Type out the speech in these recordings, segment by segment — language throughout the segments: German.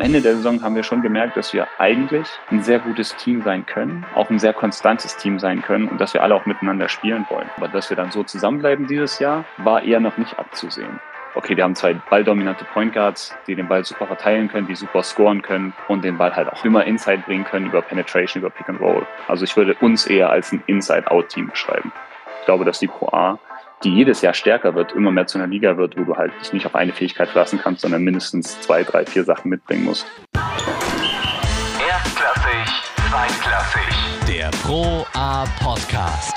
Am Ende der Saison haben wir schon gemerkt, dass wir eigentlich ein sehr gutes Team sein können, auch ein sehr konstantes Team sein können und dass wir alle auch miteinander spielen wollen. Aber dass wir dann so zusammenbleiben dieses Jahr, war eher noch nicht abzusehen. Okay, wir haben zwei balldominante Point Guards, die den Ball super verteilen können, die super scoren können und den Ball halt auch immer Inside bringen können über Penetration, über Pick and Roll. Also ich würde uns eher als ein Inside-Out-Team beschreiben. Ich glaube, dass die Pro A die jedes Jahr stärker wird, immer mehr zu einer Liga wird, wo du halt dich nicht auf eine Fähigkeit verlassen kannst, sondern mindestens zwei, drei, vier Sachen mitbringen musst. Erstklassig, zweitklassig. Der Pro A Podcast.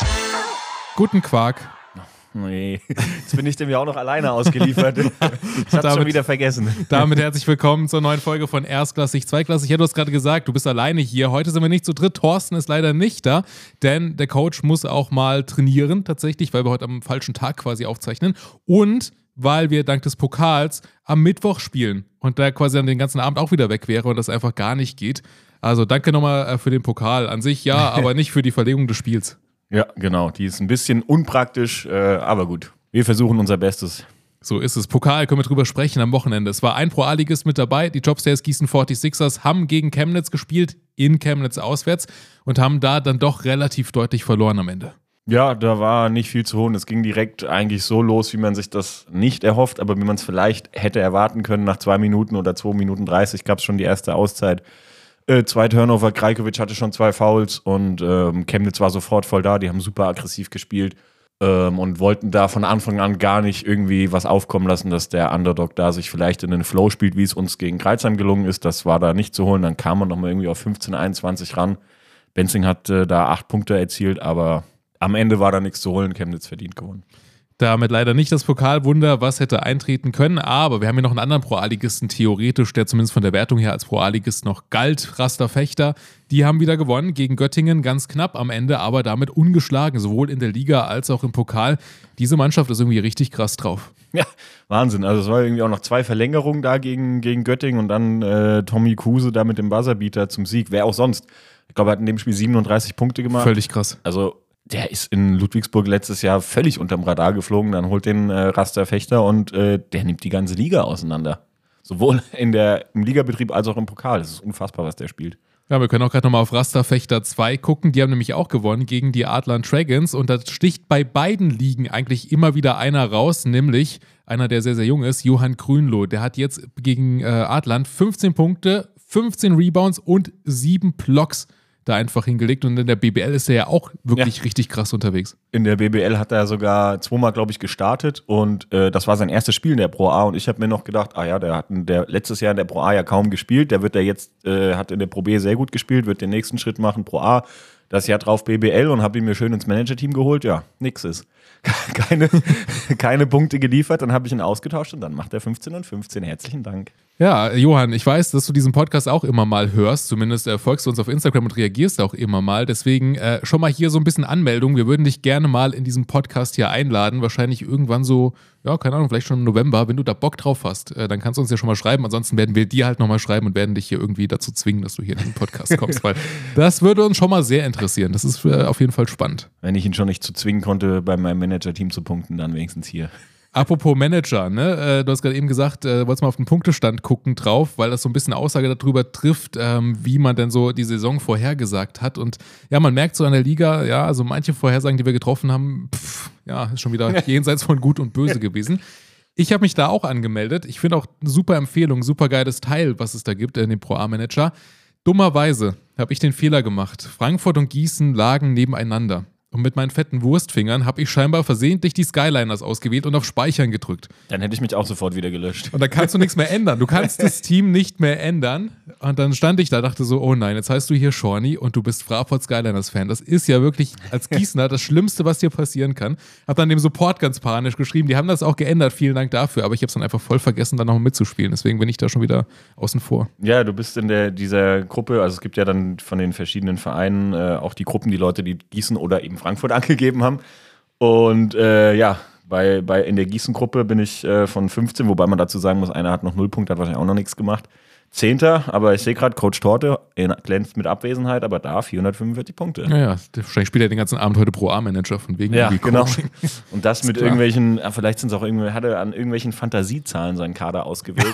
Guten Quark. Nee, jetzt bin ich dem ja auch noch alleine ausgeliefert. Ich hab's Damit- schon wieder vergessen. Damit herzlich willkommen zur neuen Folge von Erstklassig, Zweiklassig. Ja, du hast gerade gesagt, du bist alleine hier. Heute sind wir nicht zu dritt. Thorsten ist leider nicht da, denn der Coach muss auch mal trainieren, tatsächlich, weil wir heute am falschen Tag quasi aufzeichnen. Und weil wir dank des Pokals am Mittwoch spielen und da quasi dann den ganzen Abend auch wieder weg wäre und das einfach gar nicht geht. Also danke nochmal äh, für den Pokal. An sich ja, aber nicht für die Verlegung des Spiels. Ja, genau. Die ist ein bisschen unpraktisch, äh, aber gut. Wir versuchen unser Bestes. So ist es. Pokal können wir drüber sprechen am Wochenende. Es war ein Pro-A-Ligist mit dabei. Die Jobstairs Gießen 46ers haben gegen Chemnitz gespielt, in Chemnitz auswärts und haben da dann doch relativ deutlich verloren am Ende. Ja, da war nicht viel zu holen. Es ging direkt eigentlich so los, wie man sich das nicht erhofft, aber wie man es vielleicht hätte erwarten können. Nach zwei Minuten oder zwei Minuten 30 gab es schon die erste Auszeit. Äh, zwei Turnover, Krajkovic hatte schon zwei Fouls und ähm, Chemnitz war sofort voll da. Die haben super aggressiv gespielt ähm, und wollten da von Anfang an gar nicht irgendwie was aufkommen lassen, dass der Underdog da sich vielleicht in den Flow spielt, wie es uns gegen Kreuzheim gelungen ist. Das war da nicht zu holen. Dann kam man nochmal irgendwie auf 15, 21 ran. Benzing hat äh, da acht Punkte erzielt, aber am Ende war da nichts zu holen. Chemnitz verdient gewonnen. Damit leider nicht das Pokalwunder, was hätte eintreten können, aber wir haben hier noch einen anderen Pro-A-Ligisten theoretisch, der zumindest von der Wertung her als Pro-A-Ligist noch galt, Raster Fechter. Die haben wieder gewonnen gegen Göttingen, ganz knapp am Ende, aber damit ungeschlagen, sowohl in der Liga als auch im Pokal. Diese Mannschaft ist irgendwie richtig krass drauf. Ja, Wahnsinn. Also es war irgendwie auch noch zwei Verlängerungen da gegen, gegen Göttingen und dann äh, Tommy Kruse da mit dem Buzzerbeater zum Sieg. Wer auch sonst. Ich glaube, er hat in dem Spiel 37 Punkte gemacht. Völlig krass. Also der ist in Ludwigsburg letztes Jahr völlig unterm Radar geflogen. Dann holt den äh, Raster Fechter und äh, der nimmt die ganze Liga auseinander. Sowohl in der, im Ligabetrieb als auch im Pokal. Das ist unfassbar, was der spielt. Ja, wir können auch gerade nochmal auf Raster Fechter 2 gucken. Die haben nämlich auch gewonnen gegen die Adlan Dragons und da sticht bei beiden Ligen eigentlich immer wieder einer raus, nämlich einer, der sehr, sehr jung ist, Johann Grünloh. Der hat jetzt gegen äh, Adlan 15 Punkte, 15 Rebounds und 7 Blocks da einfach hingelegt und in der BBL ist er ja auch wirklich richtig krass unterwegs. In der BBL hat er sogar zweimal, glaube ich, gestartet und äh, das war sein erstes Spiel in der Pro A und ich habe mir noch gedacht, ah ja, der hat der, letztes Jahr in der Pro A ja kaum gespielt, der wird der jetzt, äh, hat in der Pro B sehr gut gespielt, wird den nächsten Schritt machen, Pro A, das Jahr drauf BBL und habe ihn mir schön ins Manager-Team geholt, ja, nix ist. keine, keine Punkte geliefert, dann habe ich ihn ausgetauscht und dann macht er 15 und 15. Herzlichen Dank. Ja, Johann, ich weiß, dass du diesen Podcast auch immer mal hörst. Zumindest äh, folgst du uns auf Instagram und reagierst auch immer mal. Deswegen äh, schon mal hier so ein bisschen Anmeldung. Wir würden dich gerne mal in diesem Podcast hier einladen. Wahrscheinlich irgendwann so, ja, keine Ahnung, vielleicht schon im November. Wenn du da Bock drauf hast, äh, dann kannst du uns ja schon mal schreiben. Ansonsten werden wir dir halt nochmal schreiben und werden dich hier irgendwie dazu zwingen, dass du hier in den Podcast kommst. weil das würde uns schon mal sehr interessieren. Das ist äh, auf jeden Fall spannend. Wenn ich ihn schon nicht zu zwingen konnte, bei meinem Manager-Team zu punkten, dann wenigstens hier. Apropos Manager, ne? Äh, du hast gerade eben gesagt, äh, wolltest mal auf den Punktestand gucken drauf, weil das so ein bisschen Aussage darüber trifft, ähm, wie man denn so die Saison vorhergesagt hat. Und ja, man merkt so an der Liga, ja, also manche Vorhersagen, die wir getroffen haben, pff, ja, ist schon wieder jenseits von Gut und Böse gewesen. Ich habe mich da auch angemeldet. Ich finde auch eine super Empfehlung, super geiles Teil, was es da gibt in dem Pro A-Manager. Dummerweise habe ich den Fehler gemacht. Frankfurt und Gießen lagen nebeneinander. Und mit meinen fetten Wurstfingern habe ich scheinbar versehentlich die Skyliners ausgewählt und auf Speichern gedrückt. Dann hätte ich mich auch sofort wieder gelöscht. Und da kannst du nichts mehr ändern. Du kannst das Team nicht mehr ändern. Und dann stand ich da, dachte so, oh nein, jetzt heißt du hier Shawnee und du bist Fraport Skyliners Fan. Das ist ja wirklich als Gießener das Schlimmste, was dir passieren kann. Hab dann dem Support ganz panisch geschrieben. Die haben das auch geändert. Vielen Dank dafür. Aber ich habe es dann einfach voll vergessen, dann noch mitzuspielen. Deswegen bin ich da schon wieder außen vor. Ja, du bist in der, dieser Gruppe, also es gibt ja dann von den verschiedenen Vereinen äh, auch die Gruppen, die Leute, die Gießen oder eben Frankfurt angegeben haben. Und äh, ja, bei, bei, in der Gießen-Gruppe bin ich äh, von 15, wobei man dazu sagen muss, einer hat noch null Punkte, hat wahrscheinlich auch noch nichts gemacht. Zehnter, aber ich sehe gerade, Coach Torte er glänzt mit Abwesenheit, aber da 445 Punkte. Ja, ja, wahrscheinlich spielt er den ganzen Abend heute Pro A-Manager von wegen Ja, genau. Und das mit klar. irgendwelchen, ah, vielleicht sind es auch irgendwie, hat er an irgendwelchen Fantasiezahlen seinen Kader ausgewählt.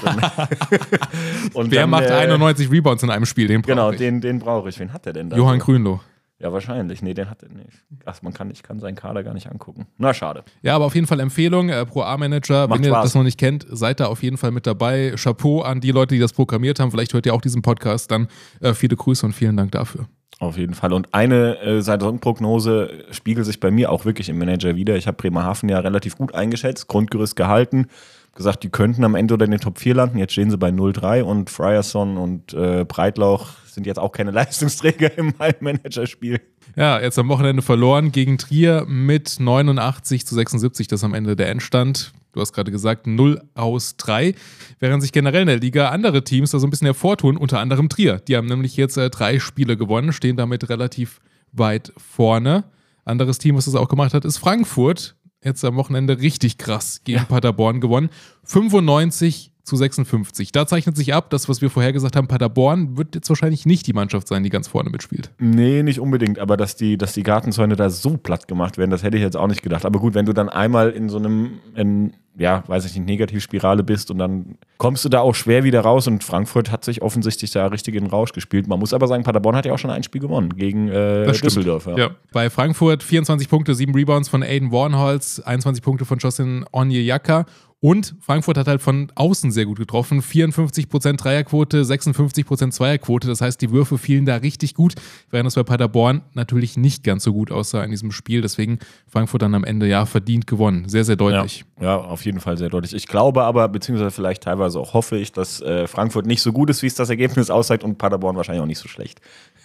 Und, Wer dann, macht äh, 91 Rebounds in einem Spiel? Den brauche Genau, ich. den, den brauche ich. Wen hat der denn da? Johann Grünloh. Ja, wahrscheinlich. Nee, den hat er nicht. Ach, man kann, ich kann seinen Kader gar nicht angucken. Na, schade. Ja, aber auf jeden Fall Empfehlung, äh, Pro A-Manager, Macht wenn ihr Spaß. das noch nicht kennt, seid da auf jeden Fall mit dabei. Chapeau an die Leute, die das programmiert haben. Vielleicht hört ihr auch diesen Podcast dann. Äh, viele Grüße und vielen Dank dafür. Auf jeden Fall. Und eine äh, Saisonprognose spiegelt sich bei mir auch wirklich im Manager wieder. Ich habe Bremerhaven ja relativ gut eingeschätzt, Grundgerüst gehalten, gesagt, die könnten am Ende oder in den Top 4 landen. Jetzt stehen sie bei 0-3 und Frierson und äh, Breitlauch sind jetzt auch keine Leistungsträger meinem Managerspiel. Ja, jetzt am Wochenende verloren gegen Trier mit 89 zu 76, das ist am Ende der Endstand. Du hast gerade gesagt, 0 aus 3. Während sich generell in der Liga andere Teams da so ein bisschen hervortun, unter anderem Trier. Die haben nämlich jetzt äh, drei Spiele gewonnen, stehen damit relativ weit vorne. Anderes Team, was das auch gemacht hat, ist Frankfurt. Jetzt am Wochenende richtig krass gegen Paderborn gewonnen. 95 zu 56. Da zeichnet sich ab, das, was wir vorher gesagt haben, Paderborn wird jetzt wahrscheinlich nicht die Mannschaft sein, die ganz vorne mitspielt. Nee, nicht unbedingt, aber dass die, dass die Gartenzäune da so platt gemacht werden, das hätte ich jetzt auch nicht gedacht. Aber gut, wenn du dann einmal in so einem, in, ja, weiß ich nicht, Negativspirale bist und dann kommst du da auch schwer wieder raus und Frankfurt hat sich offensichtlich da richtig in den Rausch gespielt. Man muss aber sagen, Paderborn hat ja auch schon ein Spiel gewonnen gegen äh. Düsseldorf. Ja. Ja, bei Frankfurt 24 Punkte, 7 Rebounds von Aiden Warnholz, 21 Punkte von Jocelyn Onyejaka und Frankfurt hat halt von außen sehr gut getroffen. 54% Dreierquote, 56% Zweierquote. Das heißt, die Würfe fielen da richtig gut, während es bei Paderborn natürlich nicht ganz so gut aussah in diesem Spiel. Deswegen Frankfurt dann am Ende ja verdient gewonnen. Sehr, sehr Ja, deutlich. ja, auf jeden Fall sehr deutlich. Ich glaube aber, beziehungsweise vielleicht teilweise auch hoffe ich, dass äh, Frankfurt nicht so gut ist, wie es das Ergebnis aussagt und Paderborn wahrscheinlich auch nicht so schlecht.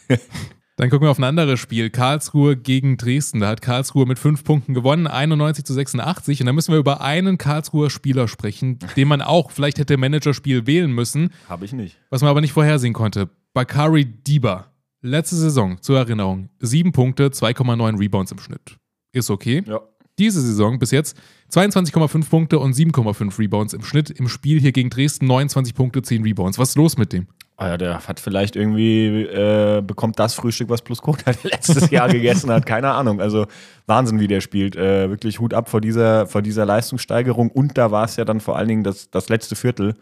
Dann gucken wir auf ein anderes Spiel. Karlsruhe gegen Dresden. Da hat Karlsruhe mit fünf Punkten gewonnen, 91 zu 86. Und da müssen wir über einen Karlsruher Spieler sprechen, den man auch vielleicht hätte im Managerspiel wählen müssen, Habe ich nicht. was man aber nicht vorhersehen konnte. Bakari Diba. Letzte Saison, zur Erinnerung, sieben Punkte, 2,9 Rebounds im Schnitt. Ist okay. Ja. Diese Saison bis jetzt 22,5 Punkte und 7,5 Rebounds im Schnitt. Im Spiel hier gegen Dresden 29 Punkte, 10 Rebounds. Was ist los mit dem? Ah ja, der hat vielleicht irgendwie, äh, bekommt das Frühstück, was Plus Code letztes Jahr gegessen hat. Keine Ahnung. Also Wahnsinn, wie der spielt. Äh, wirklich Hut ab vor dieser, vor dieser Leistungssteigerung. Und da war es ja dann vor allen Dingen das, das letzte Viertel,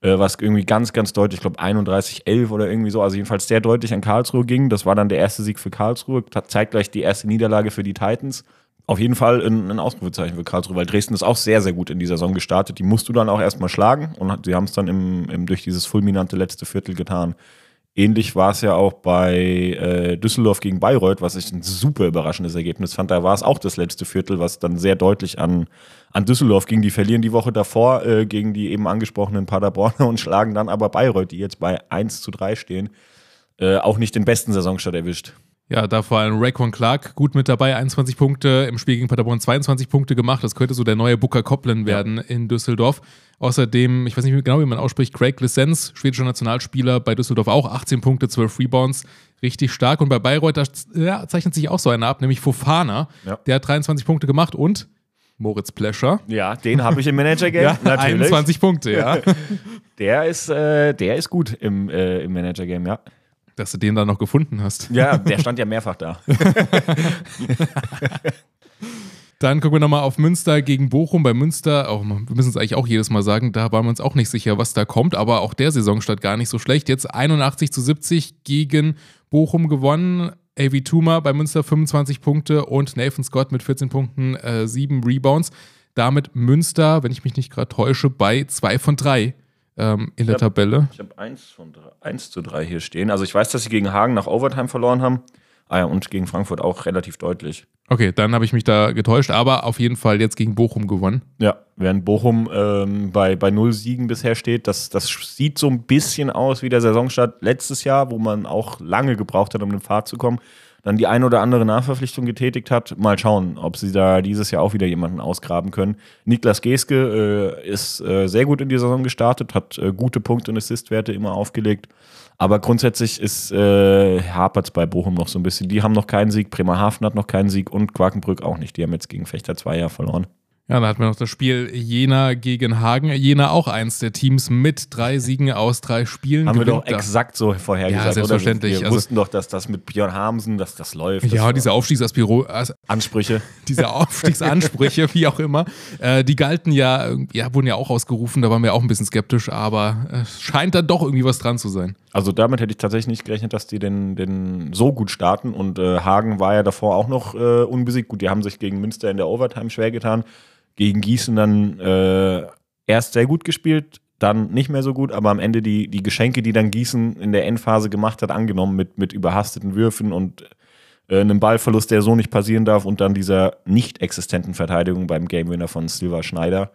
äh, was irgendwie ganz, ganz deutlich, ich glaube 31, 11 oder irgendwie so, also jedenfalls sehr deutlich an Karlsruhe ging. Das war dann der erste Sieg für Karlsruhe. Zeitgleich die erste Niederlage für die Titans. Auf jeden Fall ein, ein Ausrufezeichen für Karlsruhe, weil Dresden ist auch sehr, sehr gut in dieser Saison gestartet. Die musst du dann auch erstmal schlagen und sie haben es dann im, im, durch dieses fulminante letzte Viertel getan. Ähnlich war es ja auch bei äh, Düsseldorf gegen Bayreuth, was ich ein super überraschendes Ergebnis fand. Da war es auch das letzte Viertel, was dann sehr deutlich an, an Düsseldorf ging. Die verlieren die Woche davor äh, gegen die eben angesprochenen Paderborner und schlagen dann aber Bayreuth, die jetzt bei 1 zu 3 stehen, äh, auch nicht den besten Saisonstart erwischt. Ja, da vor allem Raycon Clark gut mit dabei, 21 Punkte, im Spiel gegen Paderborn 22 Punkte gemacht. Das könnte so der neue Booker Copeland werden in Düsseldorf. Außerdem, ich weiß nicht genau, wie man ausspricht, Craig Licenz, schwedischer Nationalspieler bei Düsseldorf auch 18 Punkte, 12 Rebounds, richtig stark. Und bei Bayreuth, da ja, zeichnet sich auch so einer ab, nämlich Fofana. Ja. Der hat 23 Punkte gemacht und Moritz Plescher. Ja, den habe ich im Manager-Game. Ja, 21 Punkte, ja. Der ist, äh, der ist gut im, äh, im Manager-Game, ja. Dass du den da noch gefunden hast. Ja, der stand ja mehrfach da. Dann gucken wir nochmal auf Münster gegen Bochum. Bei Münster, auch, wir müssen es eigentlich auch jedes Mal sagen, da waren wir uns auch nicht sicher, was da kommt, aber auch der Saisonstart gar nicht so schlecht. Jetzt 81 zu 70 gegen Bochum gewonnen. AV Tuma bei Münster 25 Punkte und Nathan Scott mit 14 Punkten, äh, 7 Rebounds. Damit Münster, wenn ich mich nicht gerade täusche, bei 2 von 3 ähm, in der Ja. Tabelle. Ich habe 1, von drei- 1 zu 3 hier stehen. Also ich weiß, dass sie gegen Hagen nach Overtime verloren haben. Ah ja, und gegen Frankfurt auch relativ deutlich. Okay, dann habe ich mich da getäuscht, aber auf jeden Fall jetzt gegen Bochum gewonnen. Ja, während Bochum ähm, bei, bei null Siegen bisher steht, das, das sieht so ein bisschen aus wie der Saisonstart letztes Jahr, wo man auch lange gebraucht hat, um in den Pfad zu kommen. Dann die ein oder andere Nachverpflichtung getätigt hat. Mal schauen, ob sie da dieses Jahr auch wieder jemanden ausgraben können. Niklas Geske äh, ist äh, sehr gut in die Saison gestartet, hat äh, gute Punkte und Assistwerte immer aufgelegt. Aber grundsätzlich ist äh, hapert es bei Bochum noch so ein bisschen. Die haben noch keinen Sieg, Bremerhaven hat noch keinen Sieg und Quakenbrück auch nicht. Die haben jetzt gegen Fechter zwei Jahre verloren. Ja, dann hatten wir noch das Spiel Jena gegen Hagen. Jena auch eins der Teams mit drei Siegen aus drei Spielen. Haben wir doch da- exakt so vorhergesagt. Ja, selbstverständlich. Oder? Wir Also- wussten doch, dass das mit Björn Hamsen, dass das läuft. Ja, das diese Aufstiegsaspiro, as- Ansprüche. diese Aufstiegsansprüche, wie auch immer, äh, die galten ja, ja, wurden ja auch ausgerufen, da waren wir auch ein bisschen skeptisch, aber es scheint dann doch irgendwie was dran zu sein. Also damit hätte ich tatsächlich nicht gerechnet, dass die den, den so gut starten. Und äh, Hagen war ja davor auch noch äh, unbesiegt. Gut, die haben sich gegen Münster in der Overtime schwer getan. Gegen Gießen dann äh, erst sehr gut gespielt, dann nicht mehr so gut, aber am Ende die, die Geschenke, die dann Gießen in der Endphase gemacht hat, angenommen mit, mit überhasteten Würfen und äh, einem Ballverlust, der so nicht passieren darf und dann dieser nicht existenten Verteidigung beim Gamewinner von Silva Schneider,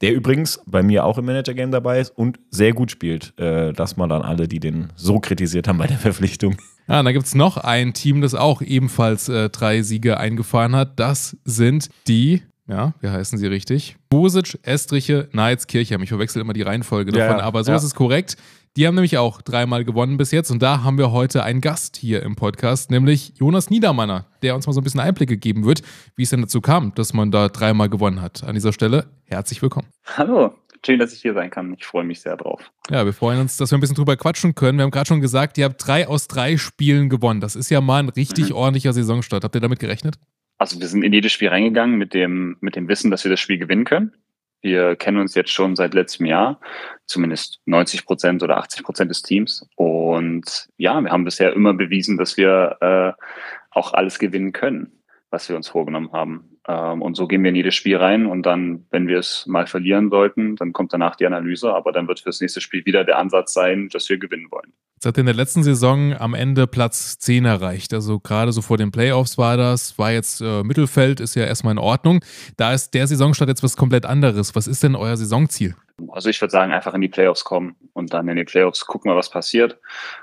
der übrigens bei mir auch im Manager-Game dabei ist und sehr gut spielt. Äh, das mal an alle, die den so kritisiert haben bei der Verpflichtung. Ja, und dann gibt es noch ein Team, das auch ebenfalls äh, drei Siege eingefahren hat. Das sind die, ja, wie heißen sie richtig? Bosic, Estriche, Knights, Kirchheim. Ich verwechsel immer die Reihenfolge Ja, davon, ja, aber so ja. ist es korrekt. Die haben nämlich auch dreimal gewonnen bis jetzt und da haben wir heute einen Gast hier im Podcast, nämlich Jonas Niedermanner, der uns mal so ein bisschen Einblicke geben wird, wie es denn dazu kam, dass man da dreimal gewonnen hat. An dieser Stelle herzlich willkommen. Hallo, schön, dass ich hier sein kann. Ich freue mich sehr drauf. Ja, wir freuen uns, dass wir ein bisschen drüber quatschen können. Wir haben gerade schon gesagt, ihr habt drei aus drei Spielen gewonnen. Das ist ja mal ein richtig Mhm. ordentlicher Saisonstart. Habt ihr damit gerechnet? Also wir sind in jedes Spiel reingegangen mit dem, mit dem Wissen, dass wir das Spiel gewinnen können. Wir kennen uns jetzt schon seit letztem Jahr, zumindest 90 Prozent oder 80 Prozent des Teams. Und ja, wir haben bisher immer bewiesen, dass wir äh, auch alles gewinnen können, was wir uns vorgenommen haben. Ähm, und so gehen wir in jedes Spiel rein. Und dann, wenn wir es mal verlieren sollten, dann kommt danach die Analyse. Aber dann wird fürs nächste Spiel wieder der Ansatz sein, dass wir gewinnen wollen. Jetzt hat ihr in der letzten Saison am Ende Platz 10 erreicht. Also gerade so vor den Playoffs war das, war jetzt äh, Mittelfeld, ist ja erstmal in Ordnung. Da ist der Saisonstart jetzt was komplett anderes. Was ist denn euer Saisonziel? Also ich würde sagen, einfach in die Playoffs kommen und dann in die Playoffs gucken wir, was passiert.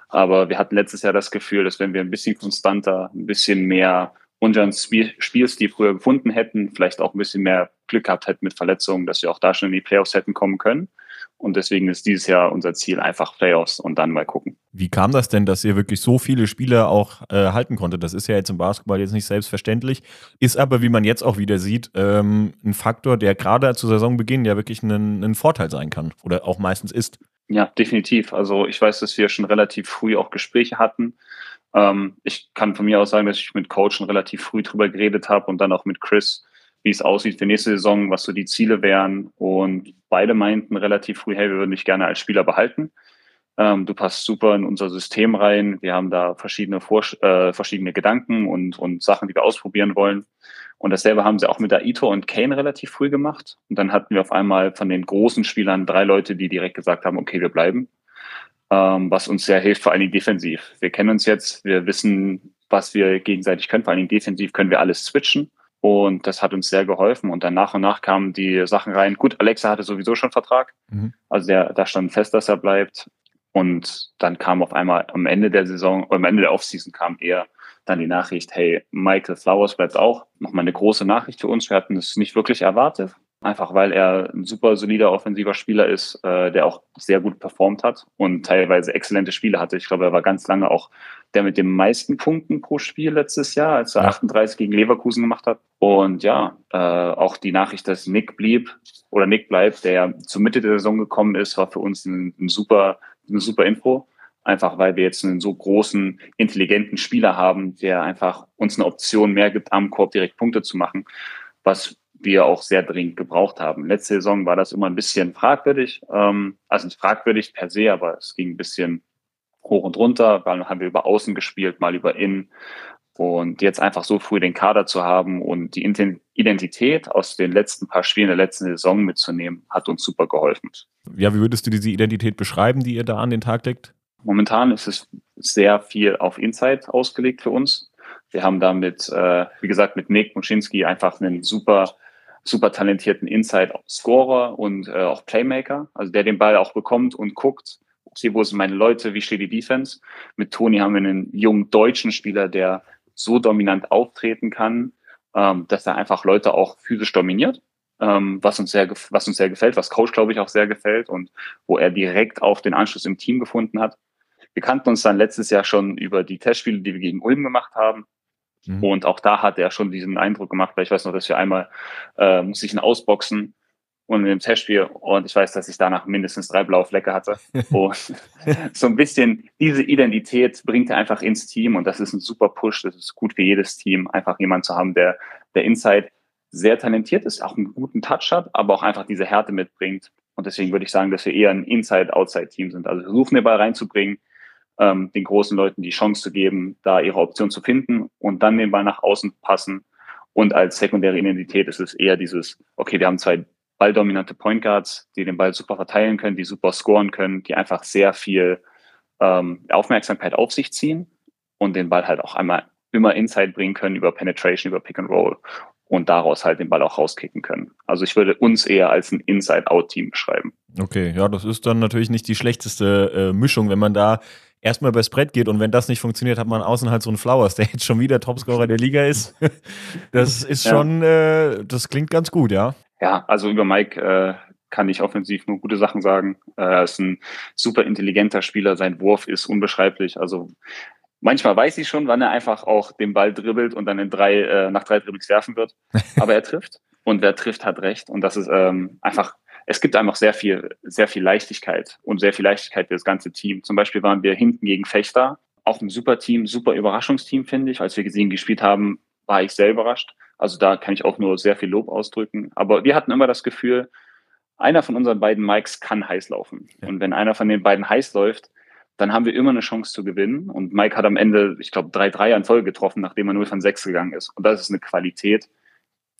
Aber wir hatten letztes Jahr das Gefühl, dass wenn wir ein bisschen konstanter, ein bisschen mehr unseren Spiel Spielstil früher gefunden hätten, vielleicht auch ein bisschen mehr Glück gehabt hätten mit Verletzungen, dass wir auch da schon in die Playoffs hätten kommen können. Und deswegen ist dieses Jahr unser Ziel einfach Playoffs und dann mal gucken. Wie kam das denn, dass ihr wirklich so viele Spieler auch äh, halten konntet? Das ist ja jetzt im Basketball jetzt nicht selbstverständlich, ist aber, wie man jetzt auch wieder sieht, ähm, ein Faktor, der gerade zu Saisonbeginn ja wirklich ein, Vorteil sein kann oder auch meistens ist. Ja, definitiv. Also ich weiß, dass wir schon relativ früh auch Gespräche hatten. Ähm, ich kann von mir aus sagen, dass ich mit Coach schon relativ früh drüber geredet habe und dann auch mit Chris, wie es aussieht für nächste Saison, was so die Ziele wären. Und beide meinten relativ früh, hey, wir würden dich gerne als Spieler behalten. Ähm, du passt super in unser System rein. Wir haben da verschiedene, Vorsch äh, verschiedene Gedanken und, und Sachen, die wir ausprobieren wollen. Und dasselbe haben sie auch mit Aito und Kane relativ früh gemacht. Und dann hatten wir auf einmal von den großen Spielern drei Leute, die direkt gesagt haben, okay, wir bleiben. Ähm, was uns sehr hilft, vor allen Dingen defensiv. Wir kennen uns jetzt, wir wissen, was wir gegenseitig können. Vor allen Dingen defensiv können wir alles switchen. Und das hat uns sehr geholfen. Und dann nach und nach kamen die Sachen rein. Gut, Alexa hatte sowieso schon Vertrag. Mhm. Also der, da stand fest, dass er bleibt. Und dann kam auf einmal am Ende der Saison, am Ende der Offseason kam eher dann die Nachricht, hey, Michael Flowers bleibt auch. Nochmal eine große Nachricht für uns. Wir hatten es nicht wirklich erwartet. Einfach weil er ein super solider offensiver Spieler ist, äh, der auch sehr gut performt hat und teilweise exzellente Spiele hatte. Ich glaube, er war ganz lange auch der mit den meisten Punkten pro Spiel letztes Jahr, als er Ja. 38 gegen Leverkusen gemacht hat. Und ja, äh, auch die Nachricht, dass Nick blieb oder Nick bleibt, der ja zur Mitte der Saison gekommen ist, war für uns ein, ein super, eine super Info. Einfach weil wir jetzt einen so großen, intelligenten Spieler haben, der einfach uns eine Option mehr gibt, am Korb direkt Punkte zu machen, was wir auch sehr dringend gebraucht haben. Letzte Saison war das immer ein bisschen fragwürdig, ähm, also nicht fragwürdig per se, aber es ging ein bisschen hoch und runter, weil haben wir über Außen gespielt, mal über Innen. Und jetzt einfach so früh den Kader zu haben und die Identität aus den letzten paar Spielen der letzten Saison mitzunehmen, hat uns super geholfen. Ja, wie würdest du diese Identität beschreiben, die ihr da an den Tag legt? Momentan ist es sehr viel auf Inside ausgelegt für uns. Wir haben da mit, äh, wie gesagt, mit Nick Muschinski einfach einen super, super talentierten Inside-Scorer und äh, auch Playmaker, also der den Ball auch bekommt und guckt, okay, wo sind meine Leute, wie steht die Defense. Mit Toni haben wir einen jungen deutschen Spieler, der so dominant auftreten kann, ähm, dass er einfach Leute auch physisch dominiert, ähm, was uns sehr, was uns sehr gefällt, was Coach, glaube ich, auch sehr gefällt und wo er direkt auch den Anschluss im Team gefunden hat. Wir kannten uns dann letztes Jahr schon über die Testspiele, die wir gegen Ulm gemacht haben. Mhm. Und auch da hat er schon diesen Eindruck gemacht, weil ich weiß noch, dass wir einmal äh, musste ich ihn ausboxen und in dem Testspiel und ich weiß, dass ich danach mindestens drei blaue Flecke hatte. und so ein bisschen diese Identität bringt er einfach ins Team und das ist ein super Push. Das ist gut für jedes Team, einfach jemanden zu haben, der, der Inside sehr talentiert ist, auch einen guten Touch hat, aber auch einfach diese Härte mitbringt. Und deswegen würde ich sagen, dass wir eher ein Inside-Outside-Team sind. Also versuchen den Ball reinzubringen, ähm, den großen Leuten die Chance zu geben, da ihre Option zu finden und dann den Ball nach außen passen. Und als sekundäre Identität ist es eher dieses, okay, wir haben zwei balldominante Point Guards, die den Ball super verteilen können, die super scoren können, die einfach sehr viel ähm, Aufmerksamkeit auf sich ziehen und den Ball halt auch einmal immer Inside bringen können über Penetration, über Pick and Roll und daraus halt den Ball auch rauskicken können. Also ich würde uns eher als ein Inside-Out-Team beschreiben. Okay, ja, das ist dann natürlich nicht die schlechteste äh, Mischung, wenn man da erstmal übers Brett geht und wenn das nicht funktioniert, hat man außen halt so einen Flowers, der jetzt schon wieder Topscorer der Liga ist. Das ist Ja. schon, äh, das klingt ganz gut, ja. Ja, also über Mike äh, kann ich offensiv nur gute Sachen sagen. Äh, er ist ein super intelligenter Spieler. Sein Wurf ist unbeschreiblich. Also manchmal weiß ich schon, wann er einfach auch den Ball dribbelt und dann in drei, äh, nach drei Dribblings werfen wird. Aber er trifft. Und wer trifft, hat recht. Und das ist ähm, einfach, es gibt einfach sehr viel, sehr viel Leichtigkeit und sehr viel Leichtigkeit für das ganze Team. Zum Beispiel waren wir hinten gegen Fechter. Auch ein super Team, super Überraschungsteam, finde ich. Als wir gesehen gespielt haben, war ich sehr überrascht. Also da kann ich auch nur sehr viel Lob ausdrücken. Aber wir hatten immer das Gefühl, einer von unseren beiden Mikes kann heiß laufen. Ja. Und wenn einer von den beiden heiß läuft, dann haben wir immer eine Chance zu gewinnen. Und Mike hat am Ende, ich glaube, drei Dreier in Folge getroffen, nachdem er 0 von 6 gegangen ist. Und das ist eine Qualität,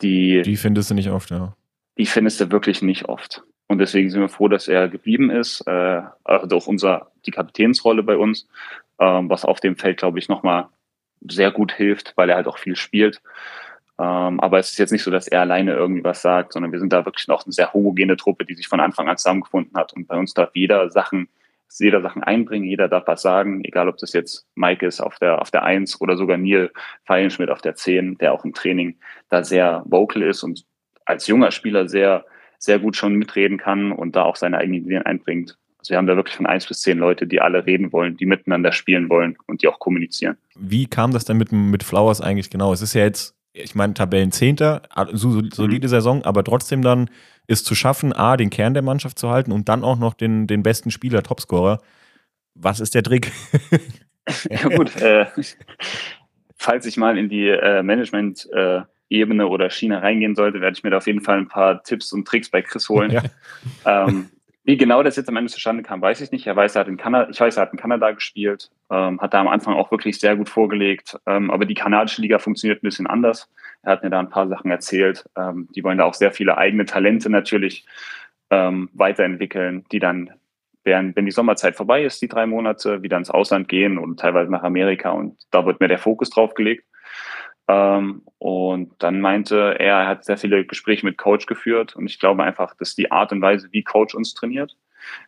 die, Die findest du nicht oft, ja. Die findest du wirklich nicht oft. Und deswegen sind wir froh, dass er geblieben ist. Äh, also auch unser, die Kapitänsrolle bei uns, ähm, was auf dem Feld, glaube ich, nochmal sehr gut hilft, weil er halt auch viel spielt. Ähm, aber es ist jetzt nicht so, dass er alleine irgendwie was sagt, sondern wir sind da wirklich noch eine sehr homogene Truppe, die sich von Anfang an zusammengefunden hat. Und bei uns darf jeder Sachen, jeder Sachen einbringen, jeder darf was sagen, egal ob das jetzt Mike ist auf der, auf der Eins oder sogar Neil Feilenschmidt auf der Zehn, der auch im Training da sehr vocal ist und als junger Spieler sehr, sehr gut schon mitreden kann und da auch seine eigenen Ideen einbringt. Also wir haben da wirklich von eins bis zehn Leute, die alle reden wollen, die miteinander spielen wollen und die auch kommunizieren. Wie kam das denn mit, mit Flowers eigentlich genau? Es ist ja jetzt, ich meine, Tabellenzehnter, so, so, solide Saison, aber trotzdem dann ist zu schaffen, A, den Kern der Mannschaft zu halten und dann auch noch den, den besten Spieler, Topscorer. Was ist der Trick? Ja gut, äh, falls ich mal in die äh, Management-Ebene oder Schiene reingehen sollte, werde ich mir da auf jeden Fall ein paar Tipps und Tricks bei Chris holen. Ja. Ähm, wie genau das jetzt am Ende zustande kam, weiß ich nicht. Er weiß, er hat in Kanada, ich weiß, er hat in Kanada gespielt, ähm, hat da am Anfang auch wirklich sehr gut vorgelegt. Ähm, aber die kanadische Liga funktioniert ein bisschen anders. Er hat mir da ein paar Sachen erzählt. Ähm, die wollen da auch sehr viele eigene Talente natürlich ähm, weiterentwickeln, die dann, während, wenn die Sommerzeit vorbei ist, die drei Monate, wieder ins Ausland gehen und teilweise nach Amerika. Und da wird mir der Fokus drauf gelegt. Ähm, und dann meinte er, er hat sehr viele Gespräche mit Coach geführt und ich glaube einfach, dass die Art und Weise, wie Coach uns trainiert,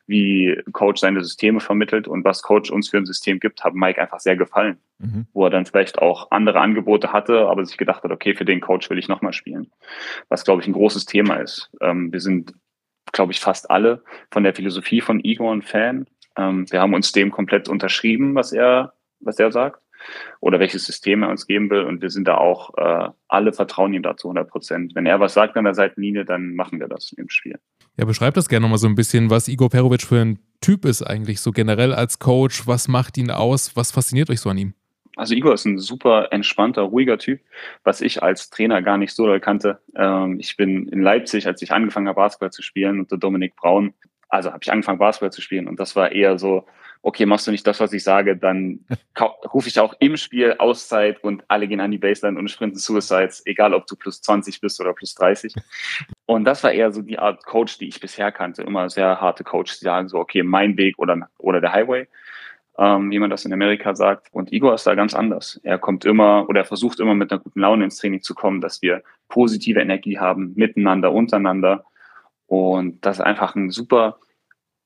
wie Coach seine Systeme vermittelt und was Coach uns für ein System gibt, hat Mike einfach sehr gefallen, Mhm. wo er dann vielleicht auch andere Angebote hatte, aber sich gedacht hat, okay, für den Coach will ich nochmal spielen. Was, glaube ich, ein großes Thema ist. Ähm, wir sind, glaube ich, fast alle von der Philosophie von Igor ein Fan. Ähm, wir haben uns dem komplett unterschrieben, was er, was er sagt oder welches System er uns geben will. Und wir sind da auch, äh, alle vertrauen ihm da zu 100 Prozent. Wenn er was sagt an der Seitenlinie, dann machen wir das im Spiel. Ja, beschreib das gerne nochmal so ein bisschen, was Igor Perovic für ein Typ ist eigentlich, so generell als Coach. Was macht ihn aus? Was fasziniert euch so an ihm? Also Igor ist ein super entspannter, ruhiger Typ, was ich als Trainer gar nicht so doll kannte. Ähm, ich bin in Leipzig, als ich angefangen habe, Basketball zu spielen, unter Dominik Braun, also habe ich angefangen, Basketball zu spielen und das war eher so, okay, machst du nicht das, was ich sage, dann rufe ich auch im Spiel Auszeit und alle gehen an die Baseline und sprinten Suicides, egal ob du plus 20 bist oder plus 30. Und das war eher so die Art Coach, die ich bisher kannte. Immer sehr harte Coaches, die sagen so, okay, mein Weg oder, oder der Highway, ähm, wie man das in Amerika sagt. Und Igor ist da ganz anders. Er kommt immer oder er versucht immer mit einer guten Laune ins Training zu kommen, dass wir positive Energie haben, miteinander, untereinander. Und das ist einfach ein super,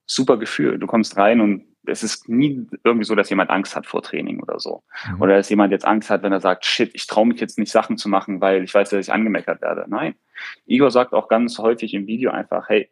super Gefühl. Du kommst rein und es ist nie irgendwie so, dass jemand Angst hat vor Training oder so. Mhm. Oder dass jemand jetzt Angst hat, wenn er sagt, shit, ich traue mich jetzt nicht Sachen zu machen, weil ich weiß, dass ich angemeckert werde. Nein. Igor sagt auch ganz häufig im Video einfach, hey,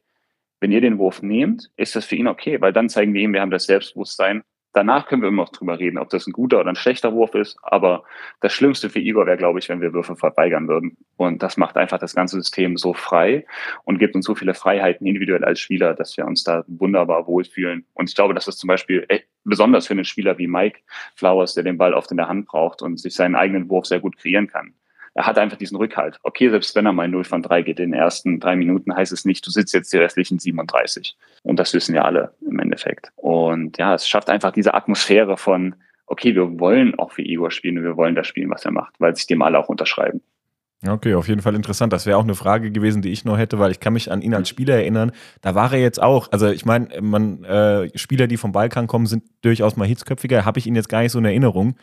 wenn ihr den Wurf nehmt, ist das für ihn okay, weil dann zeigen wir ihm, wir haben das Selbstbewusstsein, Danach können wir immer noch drüber reden, ob das ein guter oder ein schlechter Wurf ist. Aber das Schlimmste für Igor wäre, glaube ich, wenn wir Würfe verweigern würden. Und das macht einfach das ganze System so frei und gibt uns so viele Freiheiten individuell als Spieler, dass wir uns da wunderbar wohlfühlen. Und ich glaube, das ist zum Beispiel besonders für einen Spieler wie Mike Flowers, der den Ball oft in der Hand braucht und sich seinen eigenen Wurf sehr gut kreieren kann er hat einfach diesen Rückhalt. Okay, selbst wenn er mal 0 von 3 geht in den ersten drei Minuten, heißt es nicht, du sitzt jetzt die restlichen 37. Und das wissen ja alle im Endeffekt. Und ja, es schafft einfach diese Atmosphäre von, okay, wir wollen auch für Igor spielen und wir wollen das spielen, was er macht, weil sich dem alle auch unterschreiben. Okay, auf jeden Fall interessant. Das wäre auch eine Frage gewesen, die ich noch hätte, weil ich kann mich an ihn als Spieler erinnern. Da war er jetzt auch. Also ich meine, man äh, Spieler, die vom Balkan kommen, sind durchaus mal hitzköpfiger. Habe ich ihn jetzt gar nicht so in Erinnerung.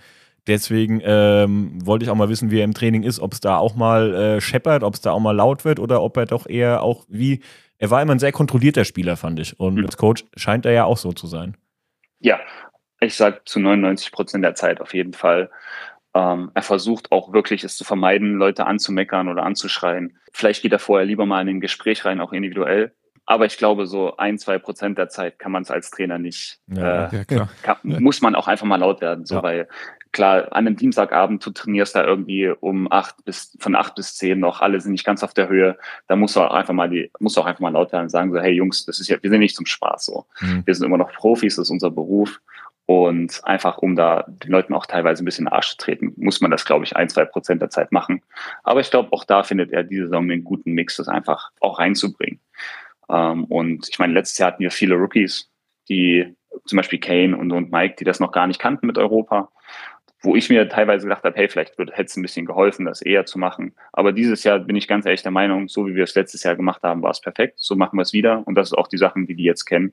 Deswegen ähm, wollte ich auch mal wissen, wie er im Training ist, ob es da auch mal äh, scheppert, ob es da auch mal laut wird oder ob er doch eher auch wie. Er war immer ein sehr kontrollierter Spieler, fand ich. Und mhm. als Coach scheint er ja auch so zu sein. Ja, ich sage zu 99 Prozent der Zeit auf jeden Fall. Ähm, er versucht auch wirklich es zu vermeiden, Leute anzumeckern oder anzuschreien. Vielleicht geht er vorher lieber mal in ein Gespräch rein, auch individuell. Aber ich glaube, so ein, zwei Prozent der Zeit kann man es als Trainer nicht. Ja, äh, ja, kann, muss man auch einfach mal laut werden. So, ja. weil klar, an einem Dienstagabend, du trainierst da irgendwie um acht bis, von acht bis zehn noch, alle sind nicht ganz auf der Höhe. Da musst du auch einfach mal die, musst du auch einfach mal laut werden und sagen so, hey Jungs, das ist ja, wir sind nicht zum Spaß so. Mhm. Wir sind immer noch Profis, das ist unser Beruf. Und einfach, um da den Leuten auch teilweise ein bisschen Arsch zu treten, muss man das, glaube ich, ein, zwei Prozent der Zeit machen. Aber ich glaube, auch da findet er diese Saison einen guten Mix, das einfach auch reinzubringen. Ähm, und ich meine, letztes Jahr hatten wir viele Rookies, die zum Beispiel Kane und, und Mike, die das noch gar nicht kannten mit Europa, wo ich mir teilweise gedacht habe, hey, vielleicht hätte es ein bisschen geholfen, das eher zu machen. Aber dieses Jahr bin ich ganz ehrlich der Meinung, so wie wir es letztes Jahr gemacht haben, war es perfekt. So machen wir es wieder. Und das ist auch die Sachen, die die jetzt kennen.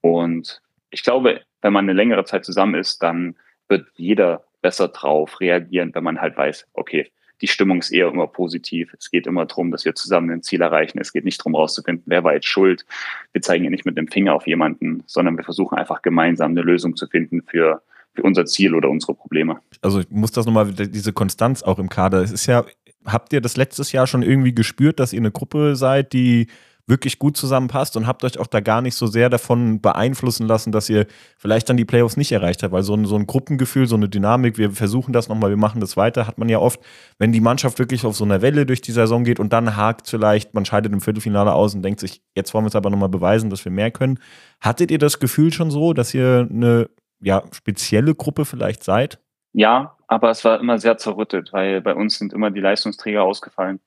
Und ich glaube, wenn man eine längere Zeit zusammen ist, dann wird jeder besser drauf reagieren, wenn man halt weiß, okay, die Stimmung ist eher immer positiv. Es geht immer darum, dass wir zusammen ein Ziel erreichen. Es geht nicht darum, rauszufinden, wer war jetzt schuld. Wir zeigen ja nicht mit dem Finger auf jemanden, sondern wir versuchen einfach gemeinsam eine Lösung zu finden für, für unser Ziel oder unsere Probleme. Also ich muss das nochmal, diese Konstanz auch im Kader. Es ist ja, habt ihr das letztes Jahr schon irgendwie gespürt, dass ihr eine Gruppe seid, die wirklich gut zusammenpasst und habt euch auch da gar nicht so sehr davon beeinflussen lassen, dass ihr vielleicht dann die Playoffs nicht erreicht habt, weil so ein, so ein Gruppengefühl, so eine Dynamik, wir versuchen das nochmal, wir machen das weiter, hat man ja oft, wenn die Mannschaft wirklich auf so einer Welle durch die Saison geht und dann hakt vielleicht, man scheidet im Viertelfinale aus und denkt sich, jetzt wollen wir es aber nochmal beweisen, dass wir mehr können. Hattet ihr das Gefühl schon so, dass ihr eine ja, spezielle Gruppe vielleicht seid? Ja, aber es war immer sehr zerrüttet, weil bei uns sind immer die Leistungsträger ausgefallen.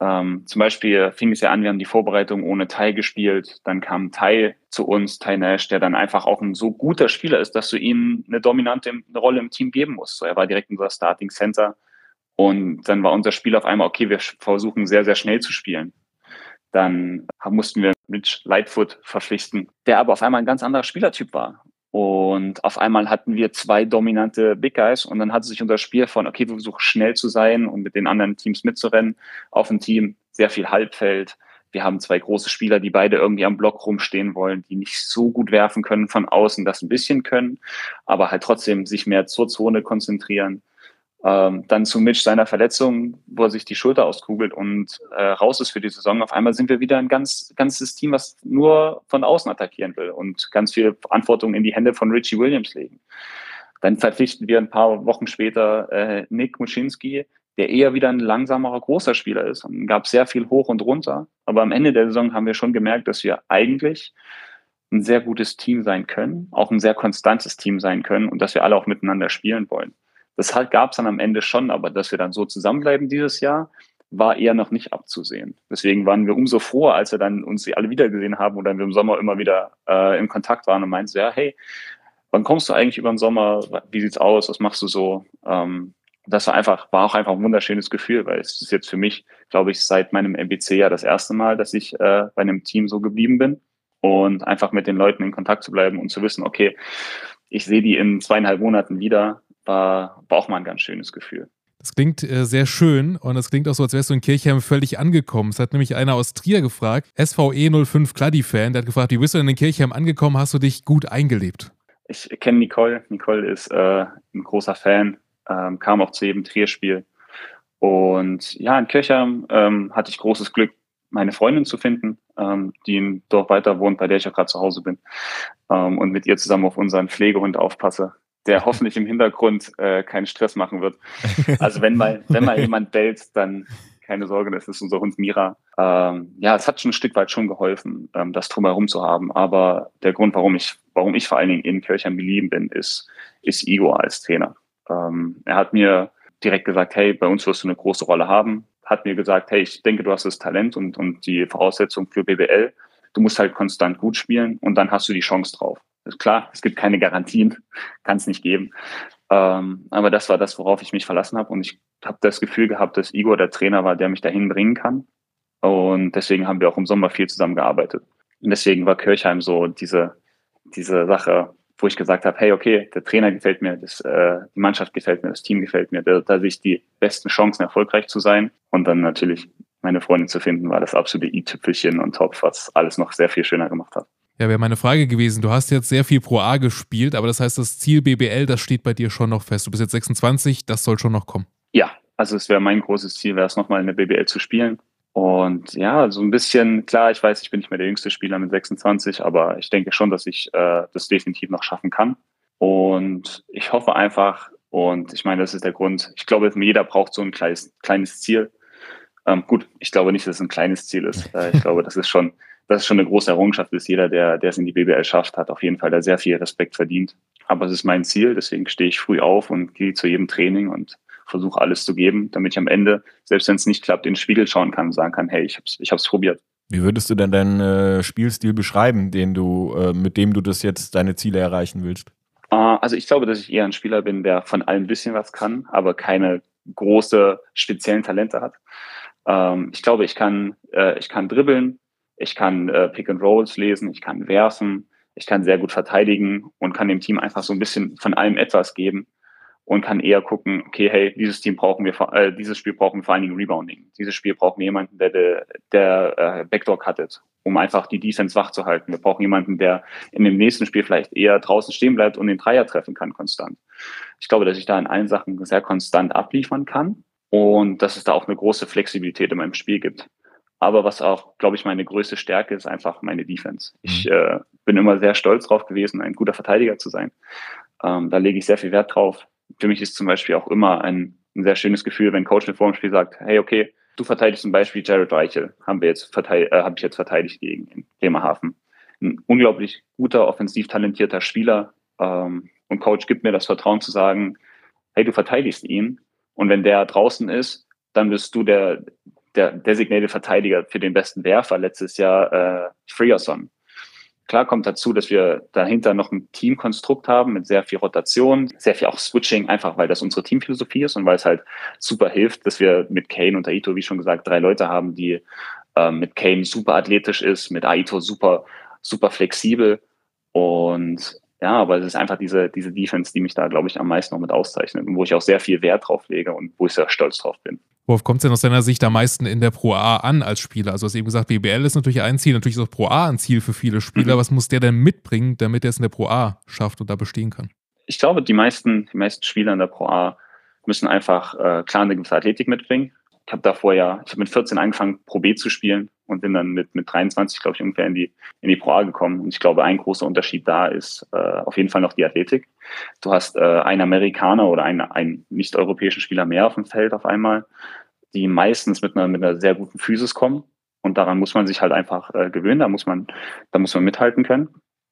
Ähm, zum Beispiel fing es ja an, wir haben die Vorbereitung ohne Tai gespielt. Dann kam Tai zu uns, Tai Nash, der dann einfach auch ein so guter Spieler ist, dass du ihm eine dominante eine Rolle im Team geben musst. So, er war direkt unser Starting Center. Und dann war unser Spiel auf einmal, okay, wir versuchen sehr, sehr schnell zu spielen. Dann mussten wir Mitch Lightfoot verpflichten, der aber auf einmal ein ganz anderer Spielertyp war. Und auf einmal hatten wir zwei dominante Big Guys und dann hatte sich unser Spiel von, okay, wir versuchen schnell zu sein und mit den anderen Teams mitzurennen, auf ein Team sehr viel Halbfeld. Wir haben zwei große Spieler, die beide irgendwie am Block rumstehen wollen, die nicht so gut werfen können von außen, das ein bisschen können, aber halt trotzdem sich mehr zur Zone konzentrieren. Ähm, dann zu Mitch seiner Verletzung, wo er sich die Schulter auskugelt und äh, raus ist für die Saison. Auf einmal sind wir wieder ein ganz ganzes Team, was nur von außen attackieren will und ganz viel Verantwortung in die Hände von Richie Williams legen. Dann verpflichten wir ein paar Wochen später äh, Nick Muschinski, der eher wieder ein langsamerer, großer Spieler ist. Und gab sehr viel hoch und runter. Aber am Ende der Saison haben wir schon gemerkt, dass wir eigentlich ein sehr gutes Team sein können, auch ein sehr konstantes Team sein können und dass wir alle auch miteinander spielen wollen. Das gab es dann am Ende schon, aber dass wir dann so zusammenbleiben dieses Jahr, war eher noch nicht abzusehen. Deswegen waren wir umso froher, als wir dann uns alle wiedergesehen haben und dann wir im Sommer immer wieder äh, in Kontakt waren und meinten ja, hey, wann kommst du eigentlich über den Sommer? Wie sieht's aus? Was machst du so? Ähm, das war einfach, war auch einfach ein wunderschönes Gefühl, weil es ist jetzt für mich, glaube ich, seit meinem MBC ja das erste Mal, dass ich äh, bei einem Team so geblieben bin und einfach mit den Leuten in Kontakt zu bleiben und zu wissen, okay, ich sehe die in zweieinhalb Monaten wieder war, war auch mal ein ganz schönes Gefühl. Das klingt äh, sehr schön und es klingt auch so, als wärst du in Kirchheim völlig angekommen. Es hat nämlich einer aus Trier gefragt, SVE05 Kladdi-Fan, der hat gefragt, wie bist du denn in Kirchheim angekommen? Hast du dich gut eingelebt? Ich kenne Nicole. Nicole ist äh, ein großer Fan, ähm, kam auch zu jedem Trier-Spiel. Und ja, in Kirchheim ähm, hatte ich großes Glück, meine Freundin zu finden. ähm, die im Dorf weiter wohnt, bei der ich auch gerade zu Hause bin ähm, und mit ihr zusammen auf unseren Pflegehund aufpasse, der hoffentlich im Hintergrund äh, keinen Stress machen wird. Also wenn mal, wenn mal jemand bellt, dann keine Sorge, das ist unser Hund Mira. Ähm, ja, es hat schon ein Stück weit schon geholfen, ähm, das drumherum zu haben. Aber der Grund, warum ich, warum ich vor allen Dingen in Kirchheim geblieben bin, ist, ist Igor als Trainer. Ähm, er hat mir direkt gesagt, hey, bei uns wirst du eine große Rolle haben. Hat mir gesagt, hey, ich denke, du hast das Talent und, und die Voraussetzung für BBL. Du musst halt konstant gut spielen und dann hast du die Chance drauf. Klar, es gibt keine Garantien, kann es nicht geben. Ähm, aber das war das, worauf ich mich verlassen habe. Und ich habe das Gefühl gehabt, dass Igor der Trainer war, der mich dahin bringen kann. Und deswegen haben wir auch im Sommer viel zusammengearbeitet. Und deswegen war Kirchheim so diese, diese Sache, wo ich gesagt habe, hey, okay, der Trainer gefällt mir, das, äh, die Mannschaft gefällt mir, das Team gefällt mir, da, da sehe ich die besten Chancen, erfolgreich zu sein. Und dann natürlich meine Freundin zu finden, war das absolute i-Tüpfelchen und Top, was alles noch sehr viel schöner gemacht hat. Ja, wäre meine Frage gewesen. Du hast jetzt sehr viel Pro A gespielt, aber das heißt, das Ziel BBL, das steht bei dir schon noch fest. Du bist jetzt 26, das soll schon noch kommen. Ja, also es wäre mein großes Ziel, wäre es nochmal in der BBL zu spielen. Und ja, so ein bisschen, klar, ich weiß, ich bin nicht mehr der jüngste Spieler mit 26, aber ich denke schon, dass ich äh, das definitiv noch schaffen kann. Und ich hoffe einfach, und ich meine, das ist der Grund, ich glaube, jeder braucht so ein kleines, kleines Ziel. Ähm, gut, ich glaube nicht, dass es ein kleines Ziel ist. Äh, ich glaube, das ist schon, das ist schon eine große Errungenschaft ist. Jeder, der, der es in die BBL schafft, hat auf jeden Fall da sehr viel Respekt verdient. Aber es ist mein Ziel, deswegen stehe ich früh auf und gehe zu jedem Training und versuche alles zu geben, damit ich am Ende, selbst wenn es nicht klappt, in den Spiegel schauen kann und sagen kann, hey, ich hab's, ich hab's probiert. Wie würdest du denn deinen äh, Spielstil beschreiben, den du, äh, mit dem du das jetzt deine Ziele erreichen willst? Äh, also ich glaube, dass ich eher ein Spieler bin, der von allem ein bisschen was kann, aber keine große speziellen Talente hat. Ähm, ich glaube, ich kann, äh, ich kann dribbeln, ich kann äh, Pick and Rolls lesen, ich kann werfen, ich kann sehr gut verteidigen und kann dem Team einfach so ein bisschen von allem etwas geben und kann eher gucken, okay, hey, dieses Team brauchen wir, äh, dieses Spiel brauchen wir vor allen Dingen Rebounding. Dieses Spiel brauchen wir jemanden, der, der, der äh, Backdoor cuttet, um einfach die Defense wach zu halten. Wir brauchen jemanden, der in dem nächsten Spiel vielleicht eher draußen stehen bleibt und den Dreier treffen kann konstant. Ich glaube, dass ich da in allen Sachen sehr konstant abliefern kann und dass es da auch eine große Flexibilität in meinem Spiel gibt. Aber was auch, glaube ich, meine größte Stärke ist einfach meine Defense. Ich mhm. äh, bin immer sehr stolz drauf gewesen, ein guter Verteidiger zu sein. Ähm, da lege ich sehr viel Wert drauf für mich ist zum Beispiel auch immer ein, ein sehr schönes Gefühl, wenn Coach vor dem Spiel sagt, hey, okay, du verteidigst zum Beispiel Jared Reichel, haben wir jetzt äh, habe ich jetzt verteidigt gegen in Bremerhaven. Ein unglaublich guter, offensiv talentierter Spieler. Ähm, und Coach gibt mir das Vertrauen zu sagen, hey, du verteidigst ihn. Und wenn der draußen ist, dann bist du der, der designated Verteidiger für den besten Werfer letztes Jahr, äh, Freerson. Klar kommt dazu, dass wir dahinter noch ein Teamkonstrukt haben mit sehr viel Rotation, sehr viel auch Switching, einfach weil das unsere Teamphilosophie ist und weil es halt super hilft, dass wir mit Kane und Aito, wie schon gesagt, drei Leute haben, die äh, mit Kane super athletisch ist, mit Aito super, super flexibel und ja, aber es ist einfach diese, diese Defense, die mich da, glaube ich, am meisten noch mit auszeichnet und wo ich auch sehr viel Wert drauf lege und wo ich sehr stolz drauf bin. Worauf kommt es denn aus deiner Sicht am meisten in der Pro A an als Spieler? Also du hast eben gesagt, BBL ist natürlich ein Ziel, natürlich ist auch Pro A ein Ziel für viele Spieler. Mhm. Was muss der denn mitbringen, damit er es in der Pro A schafft und da bestehen kann? Ich glaube, die meisten, die meisten Spieler in der Pro A müssen einfach äh, klar eine gewisse Athletik mitbringen. Ich habe davor ja, ich habe mit 14 angefangen, Pro B zu spielen und bin dann mit, mit 23, glaube ich, ungefähr in die, in die Pro A gekommen. Und ich glaube, ein großer Unterschied da ist äh, auf jeden Fall noch die Athletik. Du hast äh, einen Amerikaner oder einen, einen nicht-europäischen Spieler mehr auf dem Feld auf einmal, die meistens mit einer, mit einer sehr guten Physis kommen. Und daran muss man sich halt einfach äh, gewöhnen. Da muss man, da muss man mithalten können.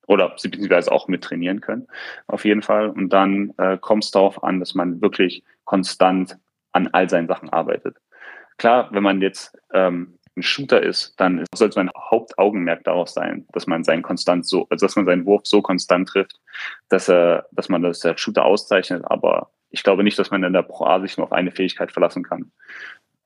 Oder beziehungsweise auch mit trainieren können, auf jeden Fall. Und dann äh, kommt es darauf an, dass man wirklich konstant an all seinen Sachen arbeitet. Klar, wenn man jetzt ähm, ein Shooter ist, dann sollte mein Hauptaugenmerk darauf sein, dass man seinen konstant so, also dass man seinen Wurf so konstant trifft, dass er, dass man das der Shooter auszeichnet. Aber ich glaube nicht, dass man in der Pro A sich nur auf eine Fähigkeit verlassen kann.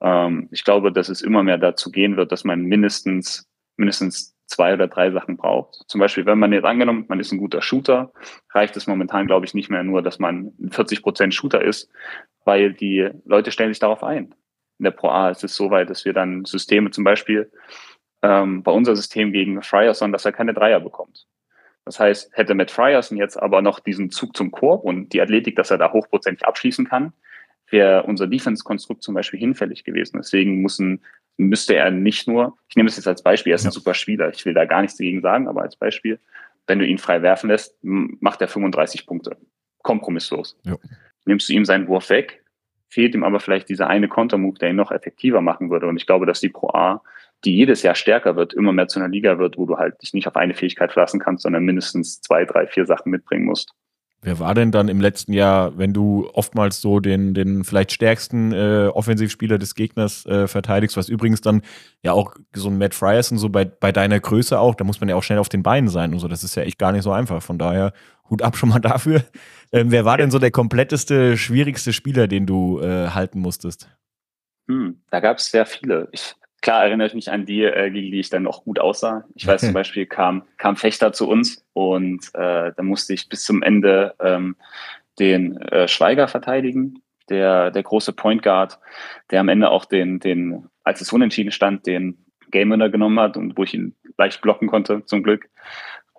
Ähm, ich glaube, dass es immer mehr dazu gehen wird, dass man mindestens mindestens zwei oder drei Sachen braucht. Zum Beispiel, wenn man jetzt angenommen, man ist ein guter Shooter, reicht es momentan, glaube ich, nicht mehr nur, dass man 40 Prozent Shooter ist, weil die Leute stellen sich darauf ein in der Pro A ist es so weit, dass wir dann Systeme zum Beispiel ähm, bei unser System gegen Frierson, dass er keine Dreier bekommt. Das heißt, hätte Matt Frierson jetzt aber noch diesen Zug zum Korb und die Athletik, dass er da hochprozentig abschließen kann, wäre unser Defense-Konstrukt zum Beispiel hinfällig gewesen. Deswegen müssen müsste er nicht nur, ich nehme es jetzt als Beispiel, er ist ein super Spieler, ich will da gar nichts dagegen sagen, aber als Beispiel, wenn du ihn frei werfen lässt, macht er 35 Punkte. Kompromisslos. Ja. Nimmst du ihm seinen Wurf weg, fehlt ihm aber vielleicht dieser eine Kontermove, der ihn noch effektiver machen würde. Und ich glaube, dass die Pro A, die jedes Jahr stärker wird, immer mehr zu einer Liga wird, wo du halt dich nicht auf eine Fähigkeit verlassen kannst, sondern mindestens zwei, drei, vier Sachen mitbringen musst. Wer war denn dann im letzten Jahr, wenn du oftmals so den, den vielleicht stärksten äh, Offensivspieler des Gegners äh, verteidigst, was übrigens dann ja auch so ein Matt Fryerson so bei, bei deiner Größe auch, da muss man ja auch schnell auf den Beinen sein und so, das ist ja echt gar nicht so einfach. Von daher Hut ab schon mal dafür. Ähm, wer war denn so der kompletteste, schwierigste Spieler, den du äh, halten musstest? Hm, da gab es sehr viele. Ich, klar erinnere ich mich an die, äh, gegen die ich dann auch gut aussah. Ich weiß zum Beispiel, kam, kam Fechter zu uns und äh, da musste ich bis zum Ende ähm, den äh, Schweiger verteidigen, der, der große Point Guard, der am Ende auch den, den, als es unentschieden stand, den Game Winner genommen hat und wo ich ihn leicht blocken konnte, zum Glück.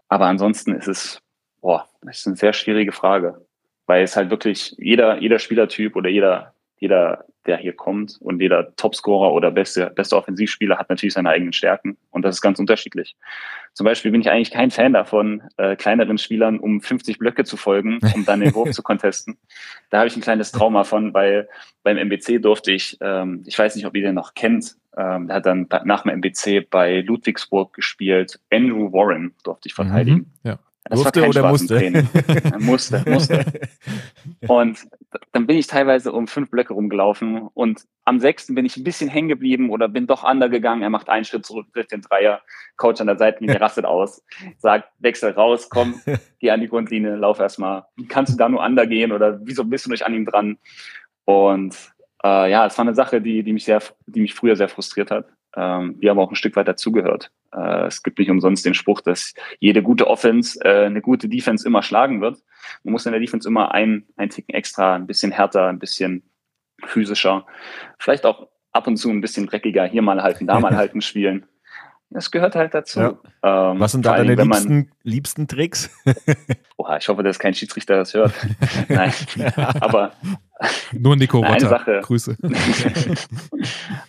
Aber ansonsten ist es, boah, das ist eine sehr schwierige Frage, weil es halt wirklich jeder, jeder Spielertyp oder jeder, jeder, der hier kommt und jeder Topscorer oder beste, beste Offensivspieler hat natürlich seine eigenen Stärken und das ist ganz unterschiedlich. Zum Beispiel bin ich eigentlich kein Fan davon, äh, kleineren Spielern um 50 Blöcke zu folgen, um dann den Wurf zu contesten. Da habe ich ein kleines Trauma von, weil beim MBC durfte ich, ähm, ich weiß nicht, ob ihr den noch kennt, ähm, der hat dann nach dem MBC bei Ludwigsburg gespielt. Andrew Warren durfte ich verteidigen. Mhm, ja. Das Durfte war kein oder musste? Er musste, musste. Und dann bin ich teilweise um fünf Blöcke rumgelaufen und am sechsten bin ich ein bisschen hängen geblieben oder bin doch undergegangen. Er macht einen Schritt zurück, trifft den Dreier. Coach an der Seitenlinie rastet aus, sagt, wechsel raus, komm, geh an die Grundlinie, lauf erstmal. Wie kannst du da nur under gehen oder wieso bist du nicht an ihm dran? Und äh, ja, es war eine Sache, die, die mich sehr, die mich früher sehr frustriert hat, ähm, die aber auch ein Stück weit dazugehört. Äh, es gibt nicht umsonst den Spruch, dass jede gute Offense äh, eine gute Defense immer schlagen wird. Man muss in der Defense immer ein, ein Ticken extra, ein bisschen härter, ein bisschen physischer, vielleicht auch ab und zu ein bisschen dreckiger, hier mal halten, da mal halten spielen. Das gehört halt dazu. Ja. Ähm, Was sind da deine wenn man- liebsten, liebsten Tricks? Oha, ich hoffe, dass kein Schiedsrichter das hört. Nein, aber Nur Nico Eine Rotter. Sache. Grüße.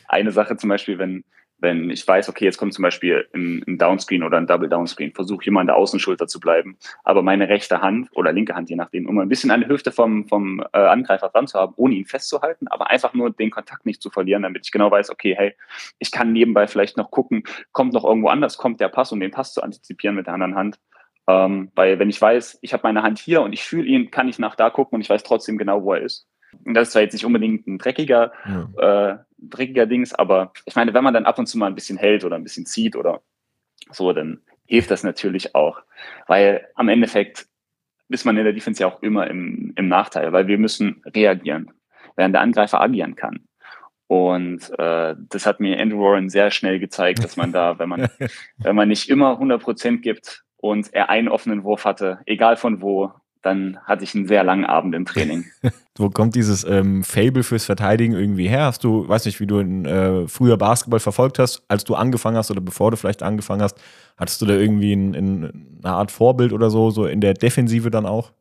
eine Sache zum Beispiel, wenn, wenn ich weiß, okay, jetzt kommt zum Beispiel ein, ein Downscreen oder ein Double Downscreen, versuche ich immer an der Außenschulter zu bleiben, aber meine rechte Hand oder linke Hand, je nachdem, immer ein bisschen an der Hüfte vom, vom äh, Angreifer dran zu haben, ohne ihn festzuhalten, aber einfach nur den Kontakt nicht zu verlieren, damit ich genau weiß, okay, hey, ich kann nebenbei vielleicht noch gucken, kommt noch irgendwo anders, kommt der Pass, um den Pass zu antizipieren mit der anderen Hand. Ähm, weil wenn ich weiß, ich habe meine Hand hier und ich fühle ihn, kann ich nach da gucken und ich weiß trotzdem genau, wo er ist. Das ist zwar jetzt nicht unbedingt ein dreckiger Ja. äh, dreckiger Dings, aber ich meine, wenn man dann ab und zu mal ein bisschen hält oder ein bisschen zieht oder so, dann hilft das natürlich auch. Weil am Endeffekt ist man in der Defense ja auch immer im, im Nachteil, weil wir müssen reagieren, während der Angreifer agieren kann. Und äh, das hat mir Andrew Warren sehr schnell gezeigt, dass man da, wenn man, wenn man nicht immer 100 Prozent gibt und er einen offenen Wurf hatte, egal von wo, dann hatte ich einen sehr langen Abend im Training. Wo kommt dieses ähm, Fable fürs Verteidigen irgendwie her? Hast du, weiß nicht, wie du in, äh, früher Basketball verfolgt hast, als du angefangen hast oder bevor du vielleicht angefangen hast, hattest du da irgendwie ein, ein, eine Art Vorbild oder so, so in der Defensive dann auch?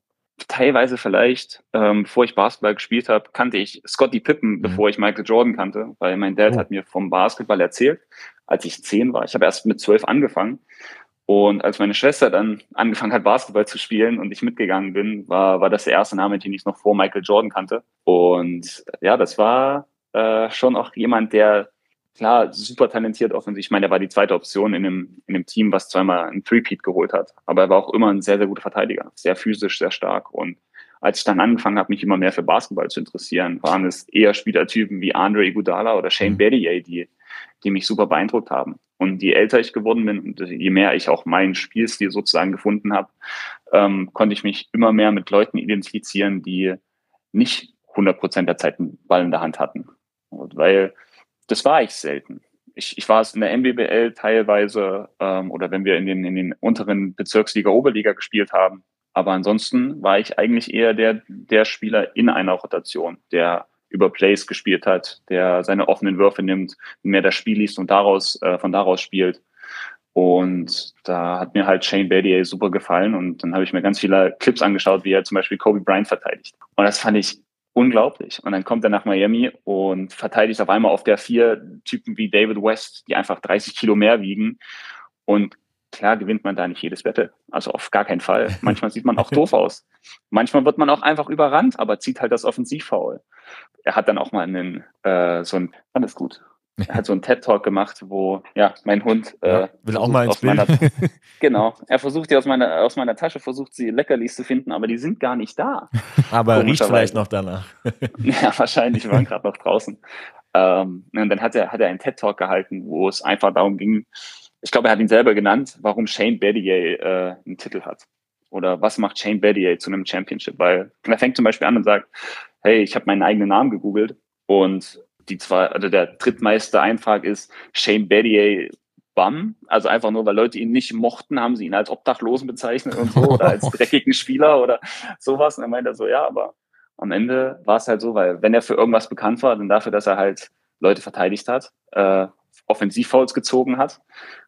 teilweise vielleicht, ähm, bevor ich Basketball gespielt habe, kannte ich Scottie Pippen, bevor ich Michael Jordan kannte, weil mein Dad Oh. hat mir vom Basketball erzählt, als ich zehn war. Ich habe erst mit zwölf angefangen. Und als meine Schwester dann angefangen hat, Basketball zu spielen und ich mitgegangen bin, war, war das der erste Name, den ich noch vor Michael Jordan kannte. Und ja, das war äh, schon auch jemand, der klar super talentiert offensichtlich. Ich meine, er war die zweite Option in einem, in einem Team, was zweimal ein Three-Peat geholt hat. Aber er war auch immer ein sehr, sehr guter Verteidiger. Sehr physisch, sehr stark. Und als ich dann angefangen habe, mich immer mehr für Basketball zu interessieren, waren es eher Spielertypen wie Andre Iguodala oder Shane Mhm. Battier, die, die mich super beeindruckt haben. Und je älter ich geworden bin und je mehr ich auch meinen Spielstil sozusagen gefunden habe, ähm, konnte ich mich immer mehr mit Leuten identifizieren, die nicht 100 Prozent der Zeit einen Ball in der Hand hatten. Und weil das war ich selten. Ich, ich war es in der MBBL teilweise ähm, oder wenn wir in den, in den unteren Bezirksliga, Oberliga gespielt haben. Aber ansonsten war ich eigentlich eher der, der Spieler in einer Rotation, der über Plays gespielt hat, der seine offenen Würfe nimmt, mehr das Spiel liest und daraus, äh, von daraus spielt. Und da hat mir halt Shane Battier super gefallen und dann habe ich mir ganz viele Clips angeschaut, wie er zum Beispiel Kobe Bryant verteidigt. Und das fand ich unglaublich. Und dann kommt er nach Miami und verteidigt auf einmal auf der vier Typen wie David West, die einfach 30 Kilo mehr wiegen. Und klar gewinnt man da nicht jedes Wette. Also auf gar keinen Fall. Manchmal sieht man auch doof aus. Manchmal wird man auch einfach überrannt, aber zieht halt das Offensivfoul. Er hat dann auch mal einen, äh, so ein, alles gut. Er hat so einen TED-Talk gemacht, wo, ja, mein Hund äh, Ja, will auch mal ins meiner, Bild. Genau. Er versucht die aus meiner, aus meiner Tasche, versucht sie Leckerlis zu finden, aber die sind gar nicht da. Aber riecht Komischerweise. vielleicht noch danach. Ja, wahrscheinlich, wir waren gerade noch draußen. Ähm, und dann hat er, hat er einen TED-Talk gehalten, wo es einfach darum ging, ich glaube, er hat ihn selber genannt, warum Shane Battier äh, einen Titel hat. Oder was macht Shane Battier zu einem Championship? Weil er fängt zum Beispiel an und sagt, hey, ich habe meinen eigenen Namen gegoogelt und die zwei, also der drittmeiste Eintrag ist Shane Battier Bum. Also einfach nur, weil Leute ihn nicht mochten, haben sie ihn als Obdachlosen bezeichnet und so oder als dreckigen Spieler oder sowas. Und er meinte so, ja, aber am Ende war es halt so, weil wenn er für irgendwas bekannt war, dann dafür, dass er halt Leute verteidigt hat, äh, Offensivfouls gezogen hat.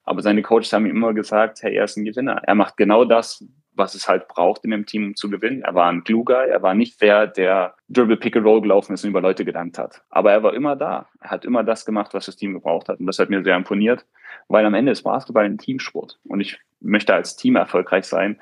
Aber seine Coaches haben ihm immer gesagt, hey, er ist ein Gewinner. Er macht genau das, was es halt braucht in dem Team, um zu gewinnen. Er war ein Guy, er war nicht der, der Dribble Pick and Roll gelaufen ist und über Leute gedankt hat. Aber er war immer da. Er hat immer das gemacht, was das Team gebraucht hat. Und das hat mir sehr imponiert, weil am Ende ist Basketball ein Teamsport. Und ich möchte als Team erfolgreich sein,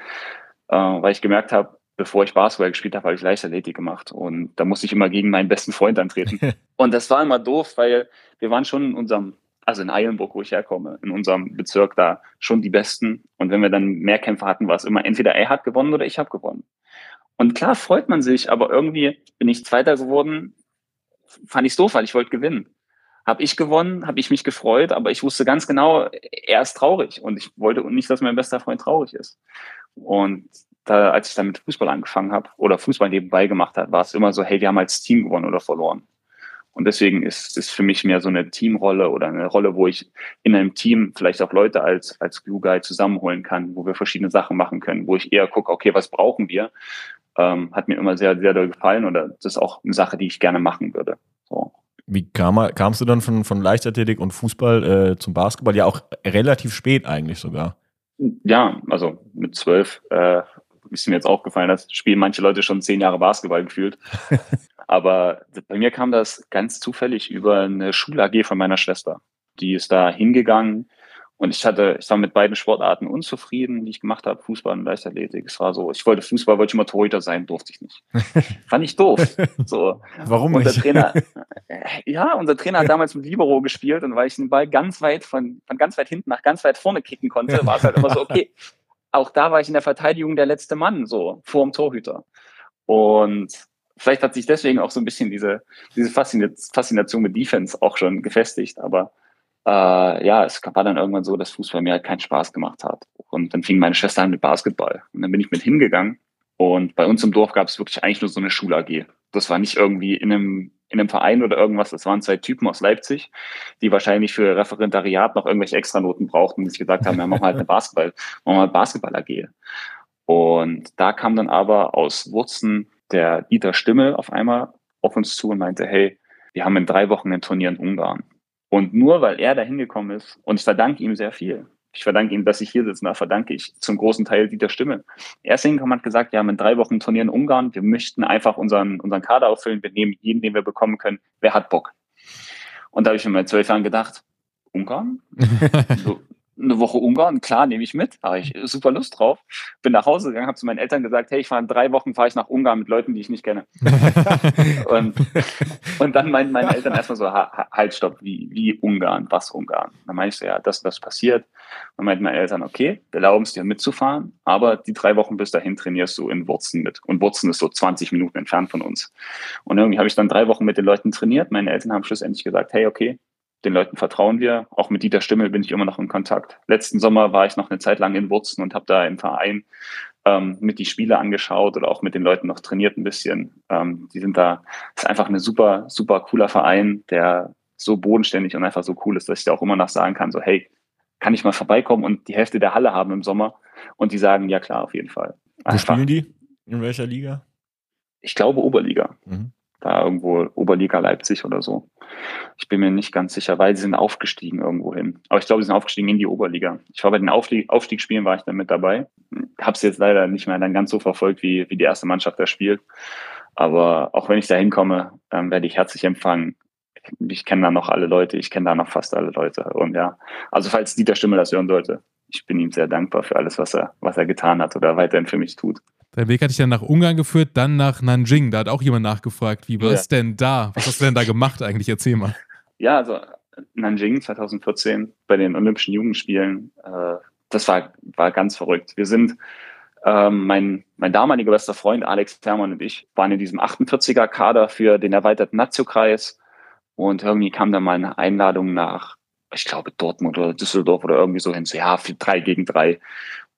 äh, weil ich gemerkt habe, bevor ich Basketball gespielt habe, habe ich Leichtathletik gemacht. Und da musste ich immer gegen meinen besten Freund antreten. und das war immer doof, weil wir waren schon in unserem, also in Eilenburg, wo ich herkomme, in unserem Bezirk da schon die Besten. Und wenn wir dann Mehrkämpfe hatten, war es immer entweder er hat gewonnen oder ich habe gewonnen. Und klar freut man sich, aber irgendwie bin ich Zweiter geworden, fand ich doof, weil ich wollte gewinnen. Habe ich gewonnen, habe ich mich gefreut, aber ich wusste ganz genau, er ist traurig und ich wollte nicht, dass mein bester Freund traurig ist. Und da, als ich dann mit Fußball angefangen habe oder Fußball nebenbei gemacht hat, war es immer so, hey, wir haben als Team gewonnen oder verloren. Und deswegen ist es für mich mehr so eine Teamrolle oder eine Rolle, wo ich in einem Team vielleicht auch Leute als, als Glue Guy zusammenholen kann, wo wir verschiedene Sachen machen können, wo ich eher gucke, okay, was brauchen wir? Ähm, hat mir immer sehr, sehr doll gefallen oder das ist auch eine Sache, die ich gerne machen würde. So. Wie kam, kamst du dann von, von Leichtathletik und Fußball äh, zum Basketball? Ja, auch relativ spät eigentlich sogar. Ja, also mit zwölf äh, ist mir jetzt aufgefallen, dass spielen manche Leute schon zehn Jahre Basketball gefühlt. Aber bei mir kam das ganz zufällig über eine Schul-AG von meiner Schwester. Die ist da hingegangen und ich hatte, ich war mit beiden Sportarten unzufrieden, die ich gemacht habe, Fußball und Leichtathletik. Es war so, ich wollte Fußball, wollte ich immer Torhüter sein, durfte ich nicht. Fand ich doof. So. Warum Unser nicht? Trainer, äh, ja, unser Trainer hat damals mit Libero gespielt und weil ich den Ball ganz weit von, von ganz weit hinten nach ganz weit vorne kicken konnte, war es halt immer so, okay. Auch da war ich in der Verteidigung der letzte Mann, so, vor dem Torhüter. Und vielleicht hat sich deswegen auch so ein bisschen diese, diese Faszina- Faszination mit Defense auch schon gefestigt, aber äh, ja, es war dann irgendwann so, dass Fußball mir halt keinen Spaß gemacht hat. Und dann fing meine Schwester an mit Basketball. Und dann bin ich mit hingegangen. Und bei uns im Dorf gab es wirklich eigentlich nur so eine Schul-AG. Das war nicht irgendwie in einem, in einem Verein oder irgendwas. Das waren zwei Typen aus Leipzig, die wahrscheinlich für Referendariat noch irgendwelche Extranoten brauchten und sich gesagt haben, ja, machen wir halt eine Basketball, machen wir halt Basketball-AG. Und da kam dann aber aus Wurzen der Dieter Stimmel auf einmal auf uns zu und meinte, hey, wir haben in drei Wochen ein Turnier in Ungarn. Und nur weil er da hingekommen ist, und ich verdanke ihm sehr viel, ich verdanke ihm, dass ich hier sitze, da verdanke ich zum großen Teil Dieter Stimme. Er ist hingekommen und hat gesagt, wir haben in drei Wochen ein Turnier in Ungarn, wir möchten einfach unseren, unseren Kader auffüllen, wir nehmen jeden, den wir bekommen können, wer hat Bock? Und da habe ich mir mit zwölf Jahren gedacht, Ungarn? So, eine Woche Ungarn, klar, nehme ich mit, habe ich super Lust drauf. Bin nach Hause gegangen, habe zu meinen Eltern gesagt, hey, ich fahre in drei Wochen, fahre ich nach Ungarn mit Leuten, die ich nicht kenne. Und, und dann meinten meine Eltern erstmal so, ha, ha- halt, stopp, wie, wie Ungarn, was Ungarn? Dann meinte ich so, ja, das, das passiert. Dann meinten meine Eltern, okay, wir erlauben es dir mitzufahren, aber die drei Wochen bis dahin trainierst du in Wurzen mit. Und Wurzen ist so 20 Minuten entfernt von uns. Und irgendwie habe ich dann drei Wochen mit den Leuten trainiert. Meine Eltern haben schlussendlich gesagt, hey, okay, den Leuten vertrauen wir. Auch mit Dieter Stimmel bin ich immer noch in Kontakt. Letzten Sommer war ich noch eine Zeit lang in Wurzen und habe da im Verein ähm, mit die Spiele angeschaut oder auch mit den Leuten noch trainiert ein bisschen. Ähm, die sind da, das ist einfach eine super, super cooler Verein, der so bodenständig und einfach so cool ist, dass ich da auch immer noch sagen kann, so hey, kann ich mal vorbeikommen und die Hälfte der Halle haben im Sommer und die sagen, ja klar, auf jeden Fall. Wo Einfach, spielen die? In welcher Liga? ich glaube Oberliga. Mhm. Da irgendwo Oberliga Leipzig oder so. Ich bin mir nicht ganz sicher, weil sie sind aufgestiegen irgendwo hin. Aber ich glaube, sie sind aufgestiegen in die Oberliga. Ich war bei den Auflie Aufstiegsspielen, war ich dann mit dabei. Hab's jetzt leider nicht mehr dann ganz so verfolgt, wie, wie die erste Mannschaft da spielt. Aber auch wenn ich da hinkomme, ähm, werde ich herzlich empfangen. Ich, ich kenne da noch alle Leute, ich kenne da noch fast alle Leute. Und ja, also falls Dieter Stimme das hören sollte, ich bin ihm sehr dankbar für alles, was er, was er getan hat oder weiterhin für mich tut. Dein Weg hat dich dann nach Ungarn geführt, dann nach Nanjing. Da hat auch jemand nachgefragt, wie war es ja. denn da? Was hast du denn da gemacht eigentlich? Erzähl mal. Ja, also Nanjing 2014 bei den Olympischen Jugendspielen, äh, das war, war ganz verrückt. Wir sind, ähm, mein, mein damaliger bester Freund Alex Hermann und ich waren in diesem 48er Kader für den erweiterten Nazio-Kreis und irgendwie kam da mal eine Einladung nach, ich glaube Dortmund oder Düsseldorf oder irgendwie so hin, so ja, für drei gegen drei.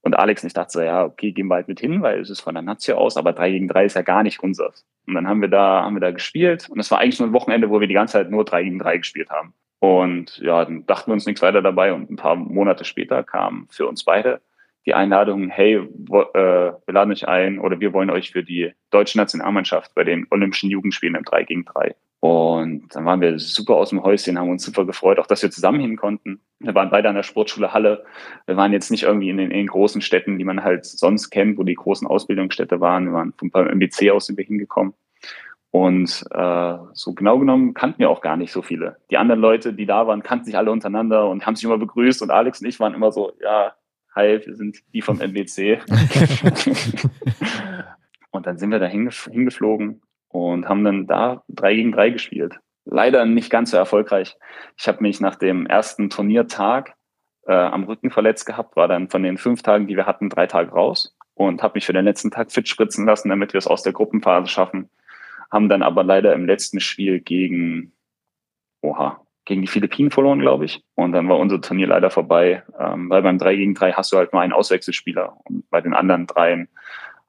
Und Alex und ich dachte so, ja, okay, gehen wir halt mit hin, weil es ist von der Nazio aus, aber drei gegen drei ist ja gar nicht unseres. Und dann haben wir da, haben wir da gespielt und es war eigentlich nur ein Wochenende, wo wir die ganze Zeit nur drei gegen drei gespielt haben. Und ja, dann dachten wir uns nichts weiter dabei und ein paar Monate später kam für uns beide die Einladung, hey, wo, äh, wir laden euch ein oder wir wollen euch für die deutsche Nationalmannschaft bei den Olympischen Jugendspielen im 3 gegen 3. Und dann waren wir super aus dem Häuschen, haben uns super gefreut, auch dass wir zusammen hin konnten. Wir waren beide an der Sportschule Halle. Wir waren jetzt nicht irgendwie in den, in den großen Städten, die man halt sonst kennt, wo die großen Ausbildungsstädte waren. Wir waren vom MBC aus sind wir hingekommen. Und äh, so genau genommen kannten wir auch gar nicht so viele. Die anderen Leute, die da waren, kannten sich alle untereinander und haben sich immer begrüßt. Und Alex und ich waren immer so, ja, hi, wir sind die vom NBC. und dann sind wir da hingeflogen und haben dann da drei gegen drei gespielt. Leider nicht ganz so erfolgreich. Ich habe mich nach dem ersten Turniertag äh, am Rücken verletzt gehabt, war dann von den fünf Tagen, die wir hatten, drei Tage raus und habe mich für den letzten Tag fit spritzen lassen, damit wir es aus der Gruppenphase schaffen haben dann aber leider im letzten Spiel gegen, oha, gegen die Philippinen verloren, glaube ich. Und dann war unser Turnier leider vorbei, ähm, weil beim 3 gegen 3 hast du halt nur einen Auswechselspieler. Und bei den anderen dreien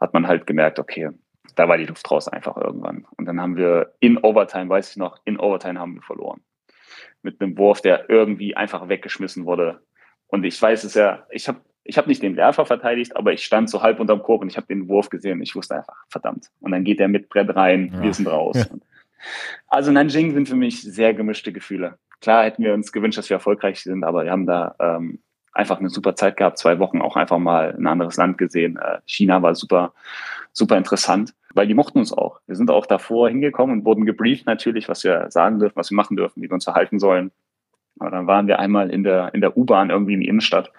hat man halt gemerkt, okay, da war die Luft raus einfach irgendwann. Und dann haben wir in Overtime, weiß ich noch, in Overtime haben wir verloren. Mit einem Wurf, der irgendwie einfach weggeschmissen wurde. Und ich weiß es ja, ich habe ich habe nicht den Werfer verteidigt, aber ich stand so halb unterm Korb und ich habe den Wurf gesehen. Ich wusste einfach, verdammt. Und dann geht er mit Brett rein, ja. wir sind raus. Also Nanjing sind für mich sehr gemischte Gefühle. Klar hätten wir uns gewünscht, dass wir erfolgreich sind, aber wir haben da ähm, einfach eine super Zeit gehabt, zwei Wochen auch einfach mal ein anderes Land gesehen. Äh, China war super, super interessant, weil die mochten uns auch. Wir sind auch davor hingekommen und wurden gebrieft natürlich, was wir sagen dürfen, was wir machen dürfen, wie wir uns verhalten sollen. Aber dann waren wir einmal in der, in der U-Bahn irgendwie in die Innenstadt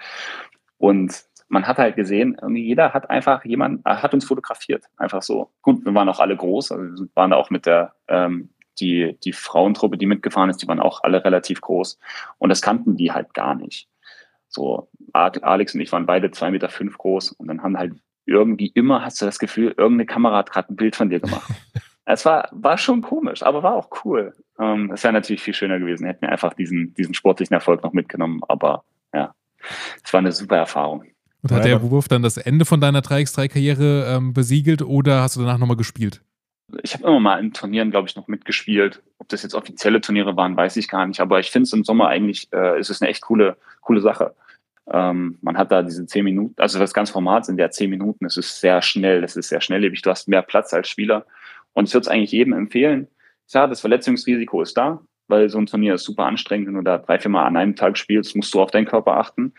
und man hat halt gesehen, jeder hat einfach jemand, äh, hat uns fotografiert. Einfach so. Gut, wir waren auch alle groß, also wir waren auch mit der, ähm, die, die Frauentruppe, die mitgefahren ist, die waren auch alle relativ groß. Und das kannten die halt gar nicht. So, Alex und ich waren beide zwei Meter fünf groß und dann haben halt irgendwie immer, hast du das Gefühl, irgendeine Kamera hat gerade ein Bild von dir gemacht. es war, war schon komisch, aber war auch cool. Ähm, es wäre natürlich viel schöner gewesen, hätten wir einfach diesen, diesen sportlichen Erfolg noch mitgenommen, aber ja, es war eine super Erfahrung. Und hat der Wurf dann das Ende von deiner 3x3-Karriere ähm, besiegelt oder hast du danach nochmal gespielt? Ich habe immer mal in Turnieren, glaube ich, noch mitgespielt. Ob das jetzt offizielle Turniere waren, weiß ich gar nicht. Aber ich finde es im Sommer eigentlich, äh, ist es eine echt coole, coole Sache. Ähm, man hat da diese zehn Minuten, also das ganze Format sind ja zehn Minuten. Es ist sehr schnell, es ist sehr schnelllebig. Du hast mehr Platz als Spieler. Und ich würde es eigentlich jedem empfehlen. Ja, das Verletzungsrisiko ist da weil so ein Turnier ist super anstrengend. Wenn du da drei, vier Mal an einem Tag spielst, musst du auf deinen Körper achten.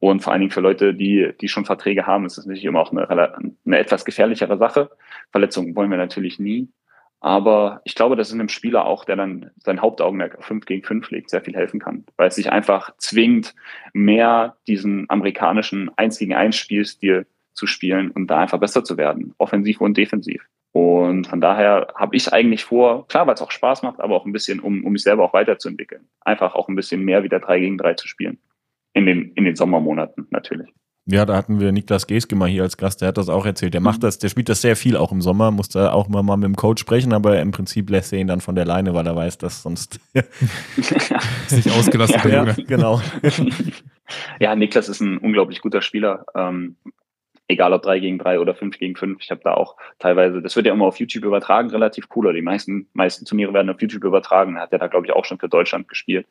Und vor allen Dingen für Leute, die, die schon Verträge haben, ist das natürlich immer auch eine, eine etwas gefährlichere Sache. Verletzungen wollen wir natürlich nie. Aber ich glaube, dass es einem Spieler auch, der dann sein Hauptaugenmerk auf 5 gegen 5 legt, sehr viel helfen kann. Weil es sich einfach zwingt, mehr diesen amerikanischen 1 gegen 1 Spielstil zu spielen und da einfach besser zu werden, offensiv und defensiv. Und von daher habe ich eigentlich vor, klar, weil es auch Spaß macht, aber auch ein bisschen, um, um mich selber auch weiterzuentwickeln. Einfach auch ein bisschen mehr wieder 3 gegen 3 zu spielen. In den, in den Sommermonaten natürlich. Ja, da hatten wir Niklas Geske mal hier als Gast, der hat das auch erzählt. Der macht das, der spielt das sehr viel auch im Sommer, muss da auch mal, mal mit dem Coach sprechen, aber im Prinzip lässt er ihn dann von der Leine, weil er weiß, dass sonst sich ausgelassen ja, ja, genau. ja, Niklas ist ein unglaublich guter Spieler. Ähm, egal ob drei gegen drei oder fünf gegen fünf. Ich habe da auch teilweise, das wird ja immer auf YouTube übertragen, relativ cool. Oder die meisten, meisten Turniere werden auf YouTube übertragen. Hat er da, glaube ich, auch schon für Deutschland gespielt.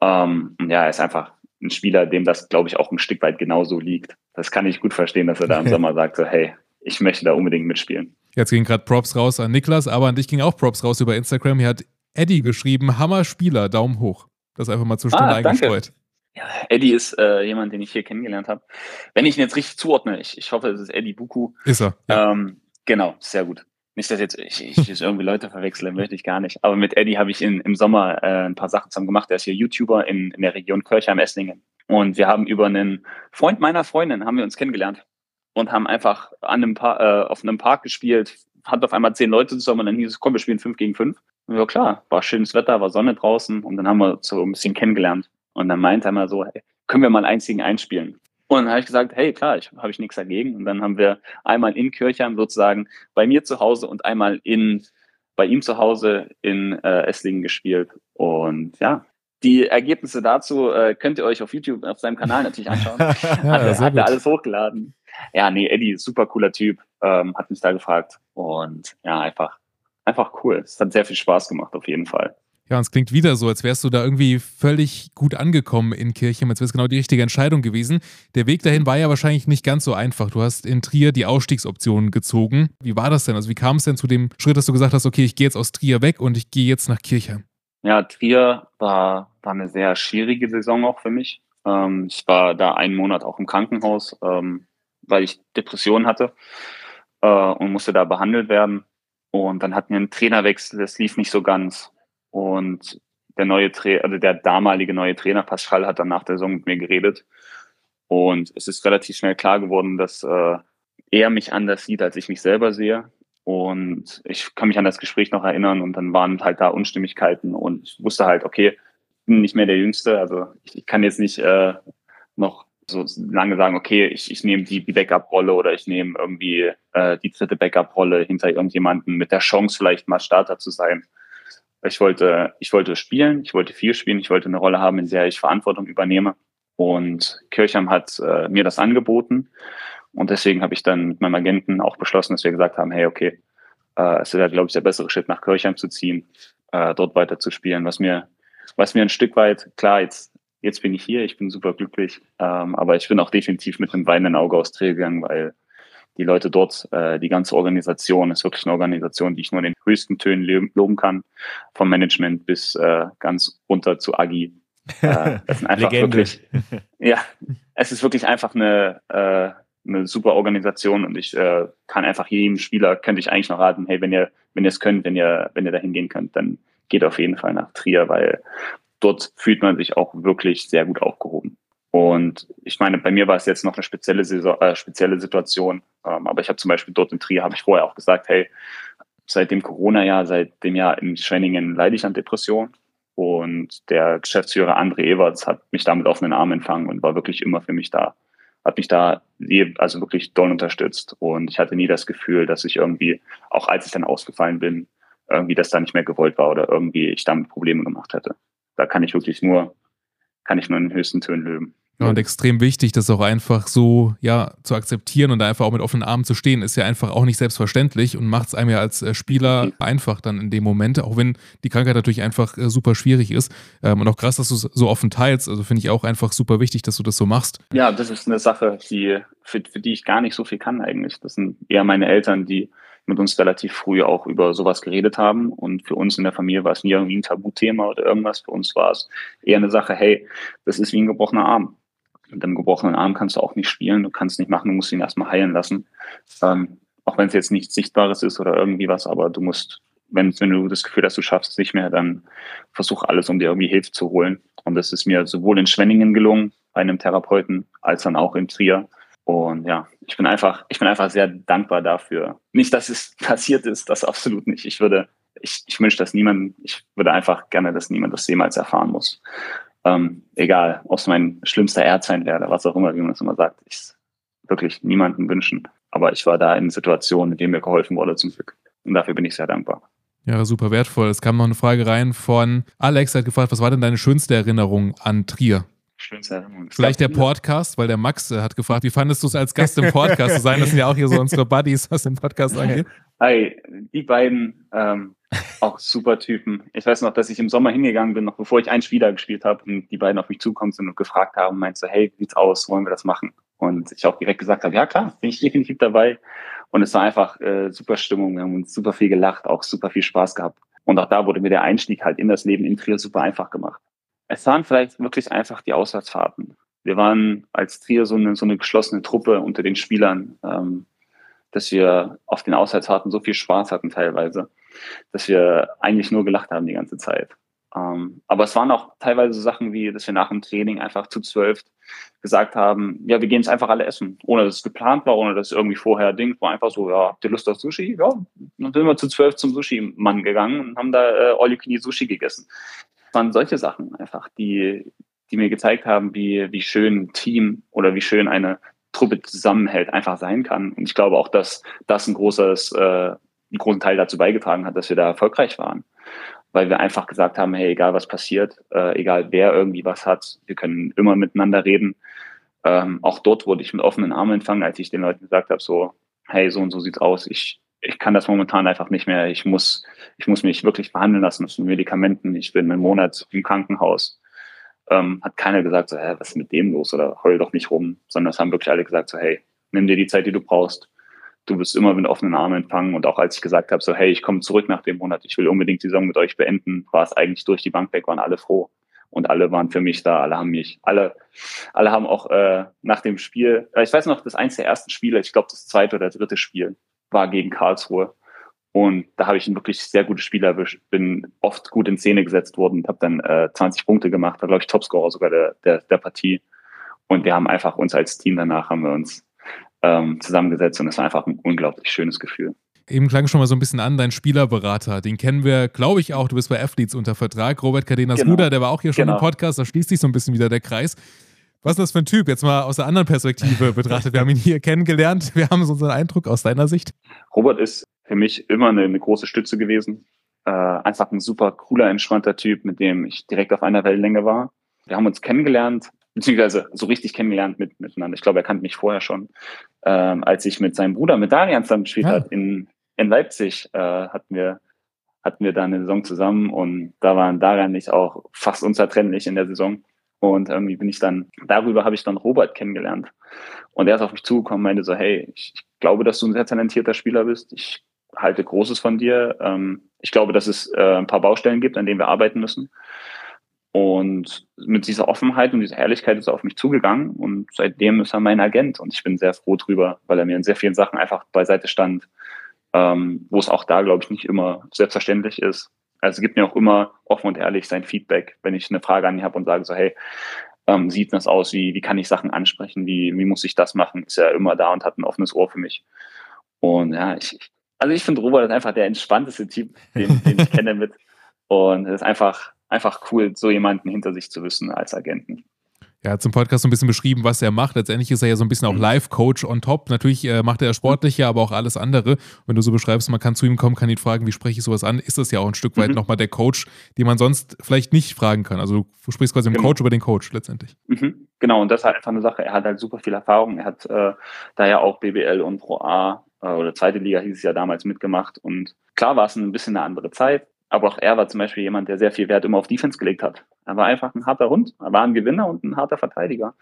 Ähm, ja, er ist einfach ein Spieler, dem das, glaube ich, auch ein Stück weit genauso liegt. Das kann ich gut verstehen, dass er da im Sommer sagt, so, hey, ich möchte da unbedingt mitspielen. Jetzt ging gerade Props raus an Niklas, aber an dich ging auch Props raus über Instagram. Hier hat Eddie geschrieben, Hammer Spieler, Daumen hoch. Das einfach mal zur Stunde ah, eingestreut. Ja, Eddie ist äh, jemand, den ich hier kennengelernt habe. Wenn ich ihn jetzt richtig zuordne, ich, ich hoffe, es ist Eddie Buku. Ist er. Ja. Ähm, genau, sehr gut. Nicht, dass jetzt ich, ich jetzt irgendwie Leute verwechsle, möchte ich gar nicht. Aber mit Eddie habe ich in, im Sommer äh, ein paar Sachen zusammen gemacht. Er ist hier YouTuber in, in der Region Kirchheim-Esslingen. Und wir haben über einen Freund meiner Freundin haben wir uns kennengelernt und haben einfach an einem pa äh, auf einem Park gespielt. Hat auf einmal zehn Leute zusammen und dann hieß es, komm, wir spielen fünf gegen fünf. Und ja klar, war schönes Wetter, war Sonne draußen und dann haben wir so ein bisschen kennengelernt. Und dann meinte er mal so, hey, können wir mal eins gegen eins spielen? Und dann habe ich gesagt, hey, klar, ich habe ich nichts dagegen. Und dann haben wir einmal in Kirchheim sozusagen bei mir zu Hause und einmal in bei ihm zu Hause in äh, Esslingen gespielt. Und ja, die Ergebnisse dazu äh, könnt ihr euch auf YouTube, auf seinem Kanal natürlich anschauen. Ja, hat, er- hat er alles hochgeladen. Ja, nee, Eddie, super cooler Typ, ähm, hat mich da gefragt. Und ja, einfach, einfach cool. Es hat sehr viel Spaß gemacht, auf jeden Fall. Ja, und es klingt wieder so, als wärst du da irgendwie völlig gut angekommen in Kirchheim, als wäre es genau die richtige Entscheidung gewesen. Der Weg dahin war ja wahrscheinlich nicht ganz so einfach. Du hast in Trier die Ausstiegsoption gezogen. Wie war das denn? Also wie kam es denn zu dem Schritt, dass du gesagt hast, okay, ich gehe jetzt aus Trier weg und ich gehe jetzt nach Kirchheim? Ja, Trier war, war eine sehr schwierige Saison auch für mich. Ähm, ich war da einen Monat auch im Krankenhaus, ähm, weil ich Depressionen hatte äh, und musste da behandelt werden. Und dann hatten wir einen Trainerwechsel, das lief nicht so ganz. Und der neue Trainer, also der damalige neue Trainer Pascal hat dann nach der Saison mit mir geredet. Und es ist relativ schnell klar geworden, dass äh, er mich anders sieht, als ich mich selber sehe. Und ich kann mich an das Gespräch noch erinnern und dann waren halt da Unstimmigkeiten und ich wusste halt, okay, bin nicht mehr der Jüngste. Also ich, ich kann jetzt nicht äh, noch so lange sagen, okay, ich, ich nehme die, die Backup-Rolle oder ich nehme irgendwie äh, die dritte Backup-Rolle hinter irgendjemanden mit der Chance, vielleicht mal Starter zu sein. Ich wollte, ich wollte spielen, ich wollte viel spielen, ich wollte eine Rolle haben, in der ich Verantwortung übernehme. Und Kirchheim hat äh, mir das angeboten. Und deswegen habe ich dann mit meinem Agenten auch beschlossen, dass wir gesagt haben, hey, okay, äh, es wäre, glaube ich, der bessere Schritt, nach Kirchheim zu ziehen, äh, dort weiter zu spielen, was mir, was mir ein Stück weit, klar, jetzt, jetzt bin ich hier, ich bin super glücklich, ähm, aber ich bin auch definitiv mit einem weinenden Auge aus Trier gegangen, weil die Leute dort, äh, die ganze Organisation ist wirklich eine Organisation, die ich nur in den höchsten Tönen lo- loben kann, vom Management bis äh, ganz runter zu Agi. Äh, das sind einfach wirklich, ja, es ist wirklich einfach eine, äh, eine super Organisation und ich äh, kann einfach jedem Spieler, könnte ich eigentlich noch raten, hey, wenn ihr, wenn ihr es könnt, wenn ihr, wenn ihr da hingehen könnt, dann geht auf jeden Fall nach Trier, weil dort fühlt man sich auch wirklich sehr gut aufgehoben. Und ich meine, bei mir war es jetzt noch eine spezielle, Saison, äh, spezielle Situation, ähm, aber ich habe zum Beispiel dort in Trier, habe ich vorher auch gesagt, hey, seit dem Corona-Jahr, seit dem Jahr in Schwenningen leide ich an Depression. Und der Geschäftsführer André Everts hat mich da mit offenen Armen empfangen und war wirklich immer für mich da. Hat mich da also wirklich doll unterstützt. Und ich hatte nie das Gefühl, dass ich irgendwie, auch als ich dann ausgefallen bin, irgendwie das da nicht mehr gewollt war oder irgendwie ich damit Probleme gemacht hätte. Da kann ich wirklich nur, kann ich nur in den höchsten Tönen löben. Ja, und extrem wichtig, das auch einfach so ja, zu akzeptieren und da einfach auch mit offenen Armen zu stehen, ist ja einfach auch nicht selbstverständlich und macht es einem ja als äh, Spieler einfach dann in dem Moment, auch wenn die Krankheit natürlich einfach äh, super schwierig ist. Ähm, und auch krass, dass du es so offen teilst. Also finde ich auch einfach super wichtig, dass du das so machst. Ja, das ist eine Sache, die, für, für die ich gar nicht so viel kann eigentlich. Das sind eher meine Eltern, die mit uns relativ früh auch über sowas geredet haben. Und für uns in der Familie war es nie irgendwie ein Tabuthema oder irgendwas. Für uns war es eher eine Sache, hey, das ist wie ein gebrochener Arm. Mit einem gebrochenen Arm kannst du auch nicht spielen, du kannst nicht machen, du musst ihn erstmal heilen lassen. Ähm, auch wenn es jetzt nichts Sichtbares ist oder irgendwie was, aber du musst, wenn, wenn du das Gefühl hast, du schaffst es nicht mehr, dann versuch alles, um dir irgendwie Hilfe zu holen. Und das ist mir sowohl in Schwenningen gelungen, bei einem Therapeuten, als dann auch in Trier. Und ja, ich bin einfach, ich bin einfach sehr dankbar dafür. Nicht, dass es passiert ist, das absolut nicht. Ich würde, ich, ich wünsche das niemandem, ich würde einfach gerne, dass niemand das jemals erfahren muss. Ähm, egal, ob es mein schlimmster Erzfeind wäre, was auch immer, wie man es immer sagt. Ich wirklich niemanden wünschen. Aber ich war da in Situationen, in denen mir geholfen wurde, zum Glück. Und dafür bin ich sehr dankbar. Ja, super wertvoll. Es kam noch eine Frage rein von Alex, der hat gefragt, was war denn deine schönste Erinnerung an Trier? Schönste Erinnerung. Vielleicht der Podcast, weil der Max äh, hat gefragt, wie fandest du es als Gast im Podcast zu sein? Das sind ja auch hier so unsere Buddies, was den Podcast angeht. Hi, die beiden ähm, auch super Typen. Ich weiß noch, dass ich im Sommer hingegangen bin, noch bevor ich ein Spiel da gespielt habe, und die beiden auf mich zukommen sind und gefragt haben, meinst du, hey, wie sieht's aus, wollen wir das machen? Und ich auch direkt gesagt habe, ja klar, bin ich definitiv dabei. Und es war einfach äh, super Stimmung, wir haben uns super viel gelacht, auch super viel Spaß gehabt. Und auch da wurde mir der Einstieg halt in das Leben in Trier super einfach gemacht. Es waren vielleicht wirklich einfach die Auswärtsfahrten. Wir waren als Trier so eine, so eine geschlossene Truppe unter den Spielern. Ähm, dass wir auf den Auswärtsfahrten so viel Spaß hatten teilweise, dass wir eigentlich nur gelacht haben die ganze Zeit. Ähm, aber es waren auch teilweise so Sachen wie, dass wir nach dem Training einfach zu zwölf gesagt haben, ja, wir gehen jetzt einfach alle essen, ohne dass es geplant war, ohne dass es irgendwie vorher Ding war. Einfach so, ja, habt ihr Lust auf Sushi? Ja, dann sind wir zu zwölf zum Sushi-Mann gegangen und haben da äh, All You Can Eat Sushi gegessen. Waren solche Sachen einfach, die, die mir gezeigt haben, wie, wie schön ein Team oder wie schön eine Truppe zusammenhält, einfach sein kann. Und ich glaube auch, dass das ein großes, äh, einen großen Teil dazu beigetragen hat, dass wir da erfolgreich waren weil wir einfach gesagt haben, hey, egal was passiert, äh, egal wer irgendwie was hat, wir können immer miteinander reden. Ähm, auch dort wurde ich mit offenen Armen empfangen, als ich den Leuten gesagt habe, so, hey, so und so sieht's aus. Ich, ich kann das momentan einfach nicht mehr. Ich muss, ich muss mich wirklich behandeln lassen mit Medikamenten. Ich bin einen Monat im Krankenhaus. Ähm, hat keiner gesagt, so, hä, was ist mit dem los oder heul doch nicht rum, sondern es haben wirklich alle gesagt, so, hey, nimm dir die Zeit, die du brauchst du wirst immer mit offenen Armen empfangen. Und auch als ich gesagt habe, so hey, ich komme zurück nach dem Monat, ich will unbedingt die Saison mit euch beenden, war es eigentlich durch die Bank weg, waren alle froh. Und alle waren für mich da, alle haben mich, alle, alle haben auch äh, nach dem Spiel, äh, ich weiß noch, das eins der ersten Spiele, ich glaube das zweite oder dritte Spiel, war gegen Karlsruhe. Und da habe ich ein wirklich sehr gutes Spiel erwischt, bin oft gut in Szene gesetzt worden und habe dann äh, 20 Punkte gemacht, war, glaube ich, Topscorer sogar der, der, der Partie. Und wir haben einfach uns als Team danach, haben wir uns ähm, zusammengesetzt und es war einfach ein unglaublich schönes Gefühl. Eben klang schon mal so ein bisschen an, dein Spielerberater, den kennen wir, glaube ich, auch. Du bist bei Athletes unter Vertrag. Robert Cadenas genau. Bruder, der war auch hier schon genau. im Podcast, da schließt sich so ein bisschen wieder der Kreis. Was ist das für ein Typ? Jetzt mal aus der anderen Perspektive betrachtet. Wir haben ihn hier kennengelernt. Wir haben so unseren Eindruck aus deiner Sicht. Robert ist für mich immer eine, eine große Stütze gewesen. Äh, einfach ein super cooler, entspannter Typ, mit dem ich direkt auf einer Wellenlänge war. Wir haben uns kennengelernt beziehungsweise so richtig kennengelernt mit, miteinander. Ich glaube, er kannte mich vorher schon. Ähm, als ich mit seinem Bruder, mit Darian zusammen gespielt ja. hat in, in Leipzig, äh, hatten wir hatten wir da eine Saison zusammen und da waren Darian nicht auch fast unzertrennlich in der Saison. Und irgendwie bin ich dann, darüber habe ich dann Robert kennengelernt. Und er ist auf mich zugekommen, meinte so, hey, ich, ich glaube, dass du ein sehr talentierter Spieler bist. Ich halte Großes von dir. Ähm, ich glaube, dass es äh, ein paar Baustellen gibt, an denen wir arbeiten müssen. Und mit dieser Offenheit und dieser Ehrlichkeit ist er auf mich zugegangen und seitdem ist er mein Agent und ich bin sehr froh drüber, weil er mir in sehr vielen Sachen einfach beiseite stand, ähm, wo es auch da, glaube ich, nicht immer selbstverständlich ist. Also gibt mir auch immer offen und ehrlich sein Feedback, wenn ich eine Frage an ihn habe und sage so, hey, ähm, sieht das aus, wie, wie kann ich Sachen ansprechen, wie, wie muss ich das machen, ist er immer da und hat ein offenes Ohr für mich. Und ja, ich, also ich finde Robert ist einfach der entspannteste Typ, den, den ich kenne mit. Und es ist einfach, einfach cool, so jemanden hinter sich zu wissen als Agenten. Er hat zum Podcast so ein bisschen beschrieben, was er macht. Letztendlich ist er ja so ein bisschen auch mhm. Live-Coach on top. Natürlich äh, macht er sportliche, aber auch alles andere. Wenn du so beschreibst, man kann zu ihm kommen, kann ihn fragen, wie spreche ich sowas an, ist das ja auch ein Stück weit mhm. nochmal der Coach, den man sonst vielleicht nicht fragen kann. Also du sprichst quasi mit dem genau. Coach über den Coach letztendlich. Mhm. Genau, und das ist halt einfach eine Sache. Er hat halt super viel Erfahrung. Er hat äh, da ja auch BBL und Pro A äh, oder zweite Liga hieß es ja damals mitgemacht. Und klar war es ein bisschen eine andere Zeit. Aber auch er war zum Beispiel jemand, der sehr viel Wert immer auf Defense gelegt hat. Er war einfach ein harter Hund. Er war ein Gewinner und ein harter Verteidiger.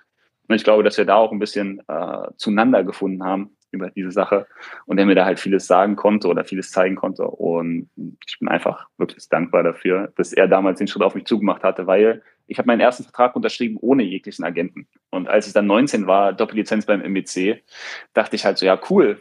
Und ich glaube, dass wir da auch ein bisschen äh, zueinander gefunden haben über diese Sache und er mir da halt vieles sagen konnte oder vieles zeigen konnte. Und ich bin einfach wirklich dankbar dafür, dass er damals den Schritt auf mich zugemacht hatte, weil ich habe meinen ersten Vertrag unterschrieben ohne jeglichen Agenten. Und als ich dann 19 war, Doppellizenz beim MBC, dachte ich halt so, ja cool,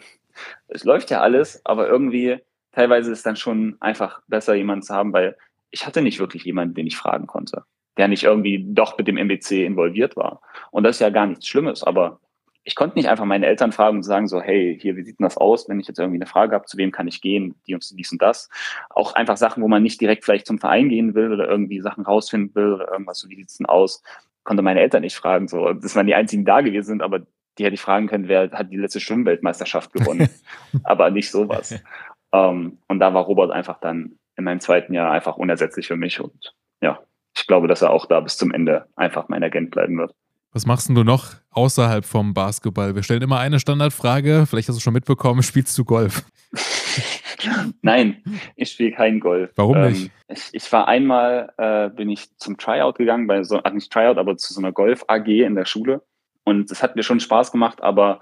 es läuft ja alles, aber irgendwie teilweise ist es dann schon einfach besser, jemanden zu haben, weil ich hatte nicht wirklich jemanden, den ich fragen konnte, der nicht irgendwie doch mit dem MBC involviert war. Und das ist ja gar nichts Schlimmes, aber ich konnte nicht einfach meine Eltern fragen und sagen so, hey, hier, wie sieht denn das aus, wenn ich jetzt irgendwie eine Frage habe, zu wem kann ich gehen, die uns dies und das. Auch einfach Sachen, wo man nicht direkt vielleicht zum Verein gehen will oder irgendwie Sachen rausfinden will oder irgendwas, so wie sieht's denn aus, konnte meine Eltern nicht fragen. So, das waren die einzigen da gewesen sind, aber die hätte ich fragen können, wer hat die letzte Schwimmweltmeisterschaft gewonnen. aber nicht sowas. Ähm, und da war Robert einfach dann in meinem zweiten Jahr einfach unersetzlich für mich. Und ja, ich glaube, dass er auch da bis zum Ende einfach mein Agent bleiben wird. Was machst du noch außerhalb vom Basketball? Wir stellen immer eine Standardfrage. Vielleicht hast du schon mitbekommen, spielst du Golf? Nein, ich spiele kein Golf. Warum ähm, nicht? Ich, ich, war einmal, äh, bin ich zum Tryout gegangen, bei so, ach nicht Tryout, aber zu so einer Golf-AG in der Schule. Und es hat mir schon Spaß gemacht, aber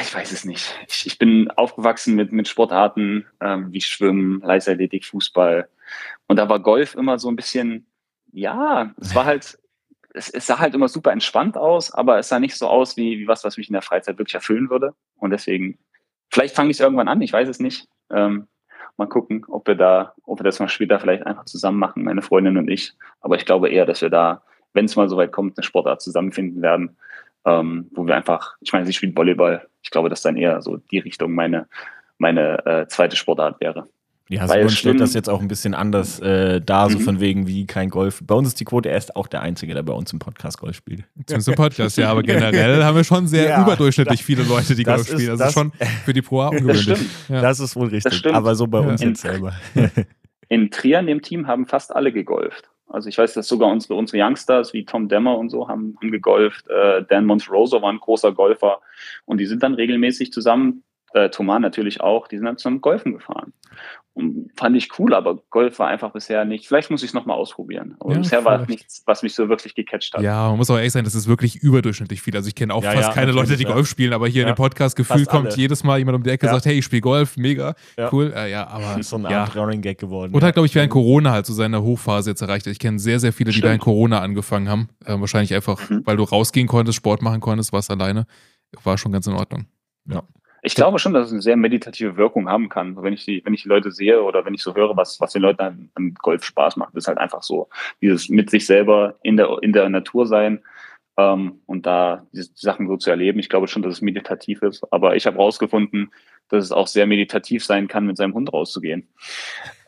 ich weiß es nicht. Ich, ich bin aufgewachsen mit, mit Sportarten ähm, wie Schwimmen, Leichtathletik, Fußball. Und da war Golf immer so ein bisschen, ja, es war halt, es, es sah halt immer super entspannt aus, aber es sah nicht so aus wie, wie was, was mich in der Freizeit wirklich erfüllen würde. Und deswegen vielleicht fange ich es irgendwann an, ich weiß es nicht. Ähm, mal gucken, ob wir da, ob wir das mal später vielleicht einfach zusammen machen, meine Freundin und ich. Aber ich glaube eher, dass wir da, wenn es mal so weit kommt, eine Sportart zusammenfinden werden, ähm, wo wir einfach, ich meine, sie spielt Volleyball. Ich glaube, dass dann eher so die Richtung meine, meine äh, zweite Sportart wäre. Ja, es stellt das jetzt auch ein bisschen anders äh, dar, so Mhm. von wegen wie kein Golf. Bei uns ist die Quote, er ist auch der Einzige, der bei uns im Podcast Golf spielt. Zumindest im Podcast, ja, aber generell haben wir schon sehr Ja, überdurchschnittlich viele Leute, die das Golf ist- spielen. Also das- schon für die Pro ungewöhnlich. stimmt. Ja. Das ist wohl richtig, aber so bei Ja. uns jetzt selber. In Trier in dem Team haben fast alle gegolft. Also ich weiß, dass sogar unsere, unsere Youngsters wie Tom Demmer und so haben, haben gegolft. Äh, Dan Monteroso war ein großer Golfer und die sind dann regelmäßig zusammen, äh, Thomas natürlich auch, die sind dann zusammen golfen gefahren. Und fand ich cool, aber Golf war einfach bisher nicht. Vielleicht muss ich es nochmal ausprobieren. Aber Ja, bisher war es nichts, was mich so wirklich gecatcht hat. Ja, man muss aber ehrlich sein, das ist wirklich überdurchschnittlich viel. Also ich kenne auch Ja, fast ja, keine Leute, die ja. Golf spielen, aber hier in Ja. dem Podcast gefühlt kommt alle. jedes Mal jemand um die Ecke Ja. sagt, hey, ich spiele Golf, mega, Ja. cool. Äh, ja, aber Das ist so eine ja. Art Running Gag geworden. Und hat, glaube ich, während Corona halt so seine Hochphase jetzt erreicht. Ich kenne sehr, sehr viele, die Stimmt. während Corona angefangen haben. Äh, wahrscheinlich einfach, Mhm. weil du rausgehen konntest, Sport machen konntest, warst alleine. War schon ganz in Ordnung. Ich glaube schon, dass es eine sehr meditative Wirkung haben kann. Wenn ich die, wenn ich die Leute sehe oder wenn ich so höre, was, was den Leuten an, an Golf Spaß macht, ist halt einfach so dieses mit sich selber in der, in der Natur sein ähm, und da diese Sachen so zu erleben. Ich glaube schon, dass es meditativ ist. Aber ich habe rausgefunden, dass es auch sehr meditativ sein kann, mit seinem Hund rauszugehen.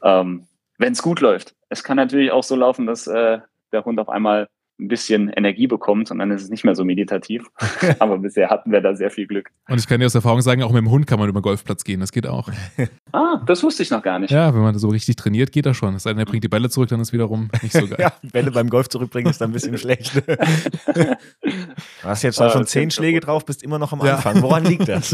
Ähm, wenn es gut läuft. Es kann natürlich auch so laufen, dass äh, der Hund auf einmal ein bisschen Energie bekommt und dann ist es nicht mehr so meditativ. Aber bisher hatten wir da sehr viel Glück. Und ich kann dir aus Erfahrung sagen, auch mit dem Hund kann man über den Golfplatz gehen. Das geht auch. Ah, das wusste ich noch gar nicht. Ja, wenn man so richtig trainiert, geht das schon. Es sei denn, er bringt die Bälle zurück, dann ist wiederum nicht so geil. Ja, Bälle beim Golf zurückbringen ist dann ein bisschen schlecht. Du hast jetzt Ah, schon zehn. Schläge drauf, bist immer noch am Ja. Anfang. Woran liegt das?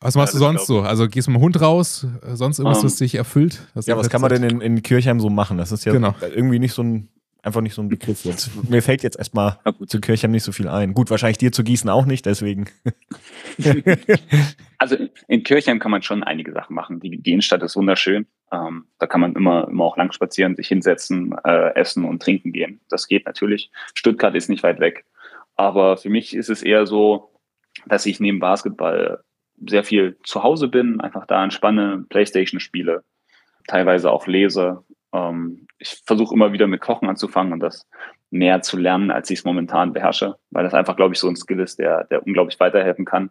Was machst Ja, du das sonst so? Also gehst du mit dem Hund raus? Sonst irgendwas, Ähm, was dich erfüllt? Du Ja, was kann man denn in, in Kirchheim so machen? Das ist ja Genau. irgendwie nicht so ein, einfach nicht so ein Begriff jetzt. Mir fällt jetzt erstmal gut. zu Kirchheim nicht so viel ein. Gut, wahrscheinlich dir zu Gießen auch nicht, deswegen. Also in Kirchheim kann man schon einige Sachen machen. Die, die Innenstadt ist wunderschön. Ähm, da kann man immer, immer auch lang spazieren, sich hinsetzen, äh, essen und trinken gehen. Das geht natürlich. Stuttgart ist nicht weit weg. Aber für mich ist es eher so, dass ich neben Basketball sehr viel zu Hause bin, einfach da entspanne, Playstation spiele, teilweise auch lese. Ähm, ich versuche immer wieder mit Kochen anzufangen und das mehr zu lernen, als ich es momentan beherrsche, weil das einfach, glaube ich, so ein Skill ist, der, der unglaublich weiterhelfen kann.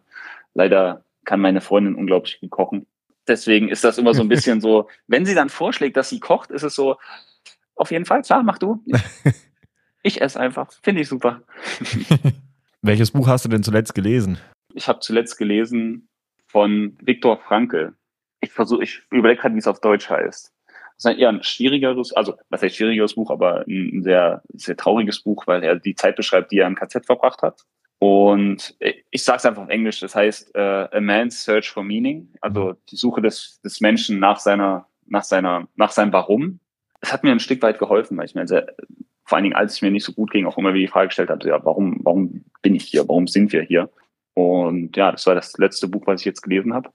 Leider kann meine Freundin unglaublich gut kochen. Deswegen ist das immer so ein bisschen so, wenn sie dann vorschlägt, dass sie kocht, ist es so, auf jeden Fall, klar, mach du. Ich esse einfach. Finde ich super. Welches Buch hast du denn zuletzt gelesen? Ich habe zuletzt gelesen von Viktor Frankl. Ich versuche, ich überlege gerade, wie es auf Deutsch heißt. Das ist eher ein schwierigeres, also was heißt schwierigeres Buch, aber ein sehr, sehr trauriges Buch, weil er die Zeit beschreibt, die er im KZ verbracht hat. Und ich sage es einfach auf Englisch, das heißt uh, A Man's Search for Meaning, also die Suche des, des Menschen nach seiner, nach seiner, nach seinem Warum. Es hat mir ein Stück weit geholfen, weil ich mir sehr, vor allen Dingen, als es mir nicht so gut ging, auch immer wieder die Frage gestellt habe, ja, warum, warum bin ich hier? Warum sind wir hier? Und ja, das war das letzte Buch, was ich jetzt gelesen habe.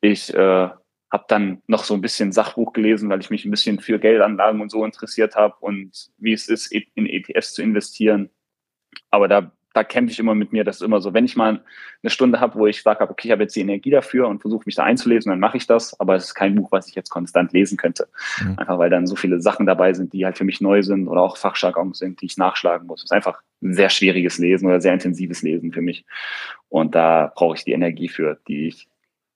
Ich äh, habe dann noch so ein bisschen Sachbuch gelesen, weil ich mich ein bisschen für Geldanlagen und so interessiert habe und wie es ist, in ETFs zu investieren. Aber da, da kämpfe ich immer mit mir, das ist immer so, wenn ich mal eine Stunde habe, wo ich sage, okay, ich habe jetzt die Energie dafür und versuche mich da einzulesen, dann mache ich das. Aber es ist kein Buch, was ich jetzt konstant lesen könnte. Mhm. Einfach weil dann so viele Sachen dabei sind, die halt für mich neu sind oder auch Fachjargon sind, die ich nachschlagen muss. Es ist einfach ein sehr schwieriges Lesen oder sehr intensives Lesen für mich. Und da brauche ich die Energie für, die ich,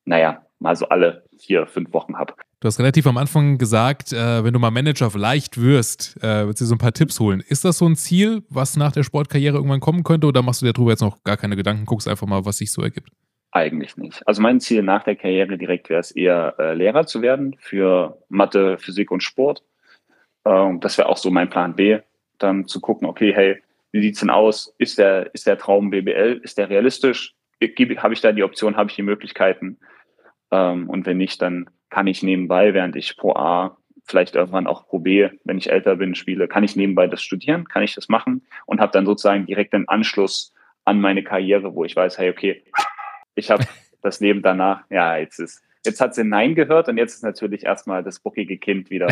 naja, mal so alle vier, fünf Wochen habe. Du hast relativ am Anfang gesagt, äh, wenn du mal Manager vielleicht wirst, äh, willst du so ein paar Tipps holen. Ist das so ein Ziel, was nach der Sportkarriere irgendwann kommen könnte oder machst du dir darüber jetzt noch gar keine Gedanken, guckst einfach mal, was sich so ergibt? Eigentlich nicht. Also mein Ziel nach der Karriere direkt wäre es eher, äh, Lehrer zu werden für Mathe, Physik und Sport. Ähm, das wäre auch so mein Plan B, dann zu gucken, okay, hey, wie sieht's denn aus? Ist der, ist der Traum BBL, ist der realistisch? Habe ich da die Option, habe ich die Möglichkeiten? Ähm, und wenn nicht, dann kann ich nebenbei, während ich Pro A, vielleicht irgendwann auch Pro B, wenn ich älter bin, spiele, kann ich nebenbei das studieren, kann ich das machen und habe dann sozusagen direkt einen Anschluss an meine Karriere, wo ich weiß, hey, okay, ich habe das Leben danach, ja, jetzt ist, jetzt hat sie Nein gehört und jetzt ist natürlich erstmal das buckige Kind wieder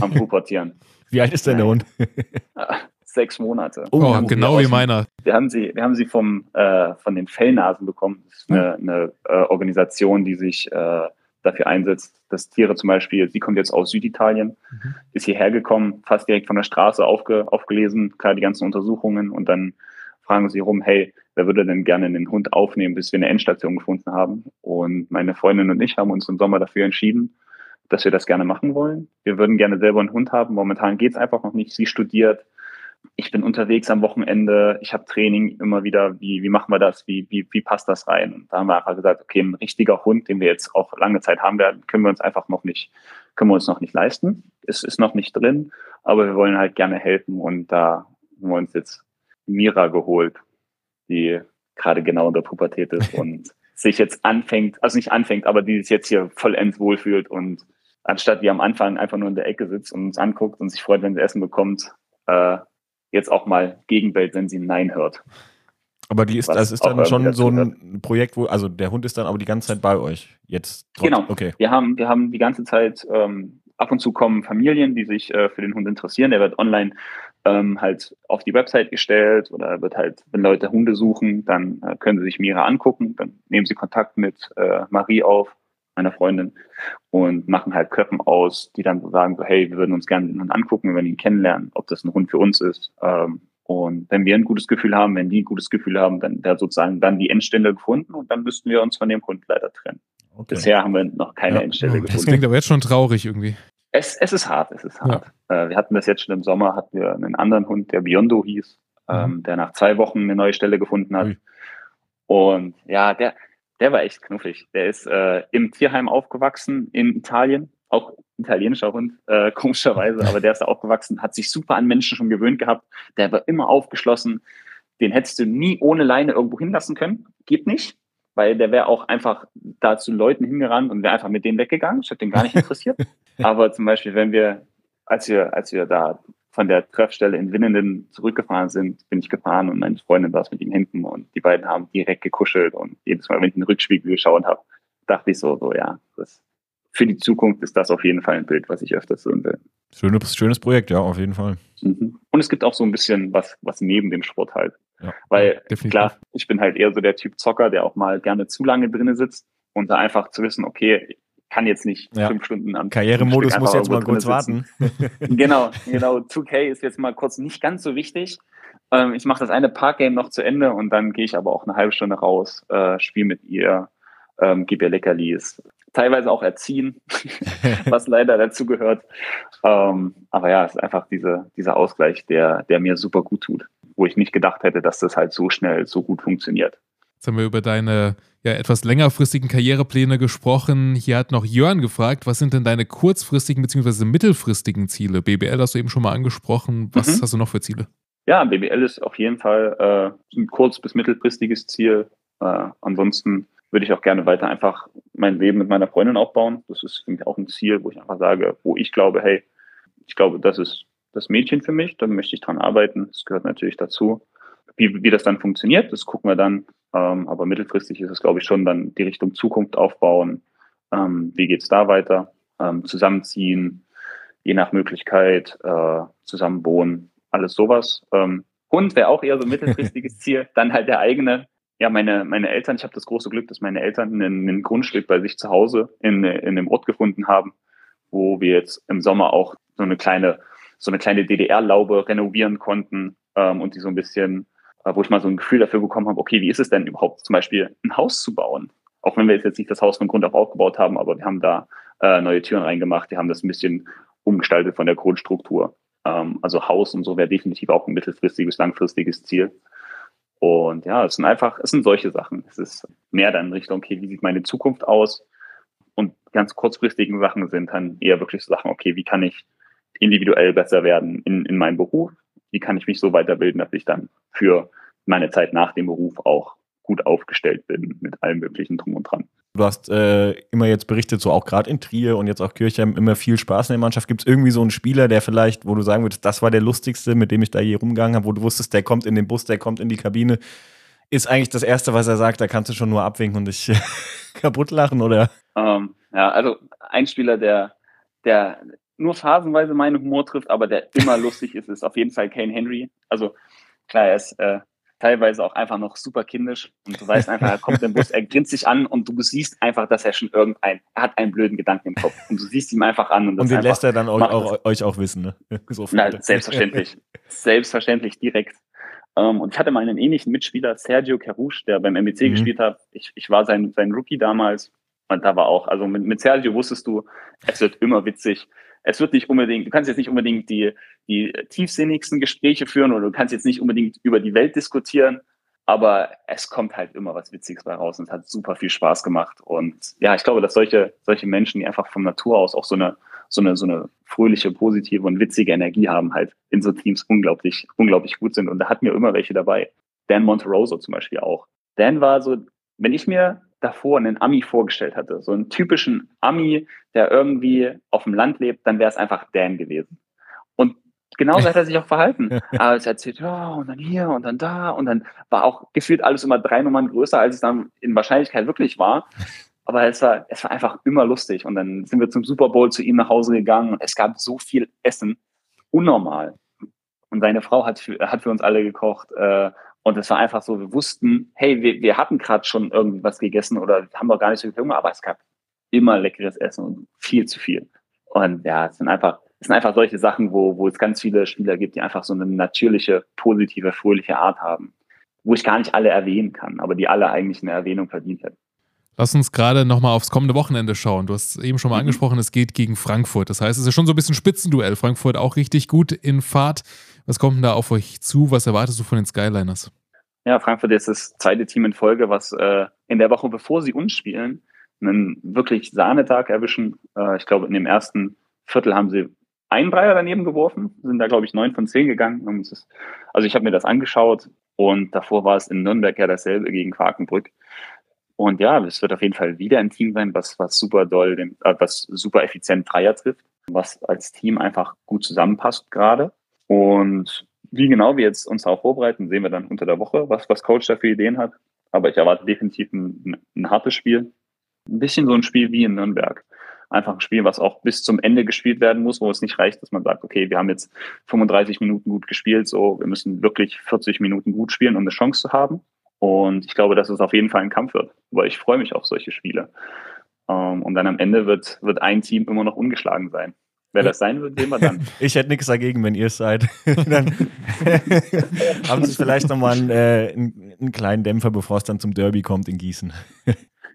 am Pubertieren. Wie alt ist denn der Hund? sechs Monate. Oh, Oh, genau wie meiner. Wir haben sie, wir haben sie vom, äh, von den Fellnasen bekommen. Das ist eine, eine äh, Organisation, die sich äh, dafür einsetzt, dass Tiere zum Beispiel, sie kommt jetzt aus Süditalien, Mhm. ist hierher gekommen, fast direkt von der Straße aufge, aufgelesen, klar die ganzen Untersuchungen und dann fragen sie rum, hey, wer würde denn gerne den Hund aufnehmen, bis wir eine Endstation gefunden haben? Und meine Freundin und ich haben uns im Sommer dafür entschieden, dass wir das gerne machen wollen. Wir würden gerne selber einen Hund haben. Momentan geht's einfach noch nicht. Sie studiert. Ich bin unterwegs am Wochenende. Ich habe Training immer wieder. Wie, wie machen wir das? Wie, wie, wie passt das rein? Und da haben wir einfach gesagt, okay, ein richtiger Hund, den wir jetzt auch lange Zeit haben werden, können wir uns einfach noch nicht, können wir uns noch nicht leisten. Es ist noch nicht drin, aber wir wollen halt gerne helfen. Und da haben wir uns jetzt Mira geholt, die gerade genau in der Pubertät ist und sich jetzt anfängt, also nicht anfängt, aber die sich jetzt hier vollends wohlfühlt und anstatt wie am Anfang einfach nur in der Ecke sitzt und uns anguckt und sich freut, wenn sie Essen bekommt, äh, jetzt auch mal gegenbellt, wenn sie ein Nein hört. Aber die ist, Was das ist auch dann schon so ein Projekt, wo, also der Hund ist dann aber die ganze Zeit bei euch. Jetzt trotz- Genau. Okay. Wir haben, wir haben die ganze Zeit, ähm, ab und zu kommen Familien, die sich äh, für den Hund interessieren. Der wird online ähm, halt auf die Website gestellt oder wird halt, wenn Leute Hunde suchen, dann äh, können sie sich Mira angucken. Dann nehmen sie Kontakt mit äh, Marie auf, meiner Freundin, und machen halt Köppen aus, die dann so sagen, so, hey, wir würden uns gerne den Hund angucken, wir würden ihn kennenlernen, ob das ein Hund für uns ist. Ähm, und wenn wir ein gutes Gefühl haben, wenn die ein gutes Gefühl haben, dann wäre sozusagen dann die Endstelle gefunden und dann müssten wir uns von dem Hund leider trennen. okay. Bisher haben wir noch keine Ja. Endstelle Oh, das gefunden. klingt aber jetzt schon traurig irgendwie. Es, es ist hart, es ist hart. Äh, wir hatten das jetzt schon im Sommer, hatten wir einen anderen Hund, der Biondo hieß, ähm, der nach zwei Wochen eine neue Stelle gefunden hat. Ui. Und ja, der, der war echt knuffig. Der ist äh, im Tierheim aufgewachsen in Italien, auch italienischer Hund, äh, komischerweise, aber der ist da aufgewachsen, hat sich super an Menschen schon gewöhnt gehabt. Der war immer aufgeschlossen. Den hättest du nie ohne Leine irgendwo hinlassen können. Geht nicht, weil der wäre auch einfach da zu Leuten hingerannt und wäre einfach mit denen weggegangen. Das hat den gar nicht interessiert. aber zum Beispiel, wenn wir, als wir, als wir da von der Treffstelle in Winnenden zurückgefahren sind, bin ich gefahren und meine Freundin saß mit ihm hinten und die beiden haben direkt gekuschelt und jedes Mal, wenn ich in den Rückspiegel geschaut habe, dachte ich so, so ja, das, für die Zukunft ist das auf jeden Fall ein Bild, was ich öfters sehen will. Schönes, schönes Projekt, ja, auf jeden Fall. Mhm. Und es gibt auch so ein bisschen was, was neben dem Sport halt. Ja. Weil Definitiv. klar, ich bin halt eher so der Typ Zocker, der auch mal gerne zu lange drinnen sitzt und da einfach zu wissen, okay, ich kann jetzt nicht Ja. fünf Stunden am Karrieremodus muss jetzt mal kurz warten. Genau, genau. 2K ist jetzt mal kurz nicht ganz so wichtig. Ähm, ich mache das eine Parkgame noch zu Ende und dann gehe ich aber auch eine halbe Stunde raus, äh, spiele mit ihr, ähm, gebe ihr Leckerlis, teilweise auch erziehen, was leider dazu gehört. Ähm, aber ja, es ist einfach diese, dieser Ausgleich, der, der mir super gut tut, wo ich nicht gedacht hätte, dass das halt so schnell so gut funktioniert. Jetzt haben wir über deine ja, etwas längerfristigen Karrierepläne gesprochen. Hier hat noch Jörn gefragt, was sind denn deine kurzfristigen bzw. mittelfristigen Ziele? BBL hast du eben schon mal angesprochen. Was Mhm. hast du noch für Ziele? Ja, BBL ist auf jeden Fall äh, ein kurz- bis mittelfristiges Ziel. Äh, ansonsten würde ich auch gerne weiter einfach mein Leben mit meiner Freundin aufbauen. Das ist für mich auch ein Ziel, wo ich einfach sage, wo ich glaube, hey, ich glaube, das ist das Mädchen für mich, da möchte ich dran arbeiten. Das gehört natürlich dazu. Wie, wie das dann funktioniert, das gucken wir dann. Ähm, aber mittelfristig ist es, glaube ich, schon dann die Richtung Zukunft aufbauen. Ähm, wie geht's da weiter? Ähm, zusammenziehen, je nach Möglichkeit, äh, zusammen wohnen, alles sowas. Ähm, Hund wäre auch eher so ein mittelfristiges Ziel. Dann halt der eigene. Ja, meine, meine Eltern, ich habe das große Glück, dass meine Eltern ein, ein Grundstück bei sich zu Hause in, in einem Ort gefunden haben, wo wir jetzt im Sommer auch so eine kleine, so eine kleine DDR-Laube renovieren konnten ähm, und die so ein bisschen, wo ich mal so ein Gefühl dafür bekommen habe, okay, wie ist es denn überhaupt zum Beispiel ein Haus zu bauen? Auch wenn wir jetzt nicht das Haus von Grund auf aufgebaut haben, aber wir haben da äh, neue Türen reingemacht, wir haben das ein bisschen umgestaltet von der Grundstruktur. Ähm, also Haus und so wäre definitiv auch ein mittelfristiges, langfristiges Ziel. Und ja, es sind einfach, es sind solche Sachen. Es ist mehr dann in Richtung, okay, wie sieht meine Zukunft aus? Und ganz kurzfristigen Sachen sind dann eher wirklich so Sachen, okay, wie kann ich individuell besser werden in, in meinem Beruf? Wie kann ich mich so weiterbilden, dass ich dann für meine Zeit nach dem Beruf auch gut aufgestellt bin mit allem möglichen drum und dran. Du hast äh, immer jetzt berichtet, so auch gerade in Trier und jetzt auch Kirchheim, immer viel Spaß in der Mannschaft. Gibt es irgendwie so einen Spieler, der vielleicht, wo du sagen würdest, das war der lustigste, mit dem ich da je rumgegangen habe, wo du wusstest, der kommt in den Bus, der kommt in die Kabine, ist eigentlich das Erste, was er sagt, da kannst du schon nur abwinken und dich kaputt lachen, oder? Ähm, ja, also ein Spieler, der, der nur phasenweise meinen Humor trifft, aber der immer lustig ist, ist auf jeden Fall Kane Henry. Also klar, er ist äh, teilweise auch einfach noch super kindisch und du weißt einfach, er kommt im Bus, er grinst sich an und du siehst einfach, dass er schon irgendein, er hat einen blöden Gedanken im Kopf und du siehst ihm einfach an. Und, Und den einfach, lässt er dann auch, auch, euch auch wissen, ne? So Na, selbstverständlich. selbstverständlich, direkt. Ähm, und ich hatte mal einen ähnlichen Mitspieler, Sergio Carouche, der beim MBC Mhm. gespielt hat. Ich, ich war sein, sein Rookie damals. Und da war auch, also mit, mit Sergio wusstest du, es wird immer witzig. Es wird nicht unbedingt, du kannst jetzt nicht unbedingt die, die tiefsinnigsten Gespräche führen oder du kannst jetzt nicht unbedingt über die Welt diskutieren, aber es kommt halt immer was Witziges bei raus und es hat super viel Spaß gemacht. Und ja, ich glaube, dass solche, solche Menschen, die einfach von Natur aus auch so eine, so eine, so eine fröhliche, positive und witzige Energie haben, halt in so Teams unglaublich, unglaublich gut sind. Und da hatten wir immer welche dabei. Dan Monteroso zum Beispiel auch. Dan war so, wenn ich mir davor einen Ami vorgestellt hatte, so einen typischen Ami, der irgendwie auf dem Land lebt, dann wäre es einfach Dan gewesen. Und genauso hat er sich auch verhalten. Aber es erzählt, ja, und dann hier und dann da und dann war auch gefühlt alles immer drei Nummern größer, als es dann in Wahrscheinlichkeit wirklich war. Aber es war, es war einfach immer lustig. Und dann sind wir zum Super Bowl zu ihm nach Hause gegangen und es gab so viel Essen. Unnormal. Und seine Frau hat für, hat für uns alle gekocht. Äh, und es war einfach so, wir wussten, hey, wir, wir hatten gerade schon irgendwie was gegessen oder haben doch gar nicht so viel Hunger, aber es gab immer leckeres Essen und viel zu viel. Und ja, es sind einfach, es sind einfach solche Sachen, wo, wo es ganz viele Spieler gibt, die einfach so eine natürliche, positive, fröhliche Art haben, wo ich gar nicht alle erwähnen kann, aber die alle eigentlich eine Erwähnung verdient hätten. Lass uns gerade nochmal aufs kommende Wochenende schauen. Du hast eben schon mal Mhm. angesprochen, es geht gegen Frankfurt. Das heißt, es ist schon so ein bisschen Spitzenduell. Frankfurt auch richtig gut in Fahrt. Was kommt denn da auf euch zu? Was erwartest du von den Skyliners? Ja, Frankfurt ist das zweite Team in Folge, was äh, in der Woche, bevor sie uns spielen, einen wirklich Sahnetag erwischen. Äh, ich glaube, in dem ersten Viertel haben sie einen Dreier daneben geworfen, sind da, glaube ich, neun von zehn gegangen. Also ich habe mir das angeschaut und davor war es in Nürnberg ja dasselbe gegen Quakenbrück. Und ja, es wird auf jeden Fall wieder ein Team sein, was, was super doll, äh, was super effizient Dreier trifft, was als Team einfach gut zusammenpasst gerade. Und wie genau wir jetzt uns darauf vorbereiten, sehen wir dann unter der Woche, was, was Coach da für Ideen hat. Aber ich erwarte definitiv ein, ein, ein hartes Spiel. Ein bisschen so ein Spiel wie in Nürnberg. Einfach ein Spiel, was auch bis zum Ende gespielt werden muss, wo es nicht reicht, dass man sagt, okay, wir haben jetzt 35 Minuten gut gespielt, so, wir müssen wirklich 40 Minuten gut spielen, um eine Chance zu haben. Und ich glaube, dass es auf jeden Fall ein Kampf wird, weil ich freue mich auf solche Spiele. Ähm, und dann am Ende wird, wird ein Team immer noch ungeschlagen sein. Wer das sein wird, sehen wir dann. Ich hätte nichts dagegen, wenn ihr es seid. dann haben sie vielleicht nochmal einen, äh, einen, einen kleinen Dämpfer, bevor es dann zum Derby kommt in Gießen.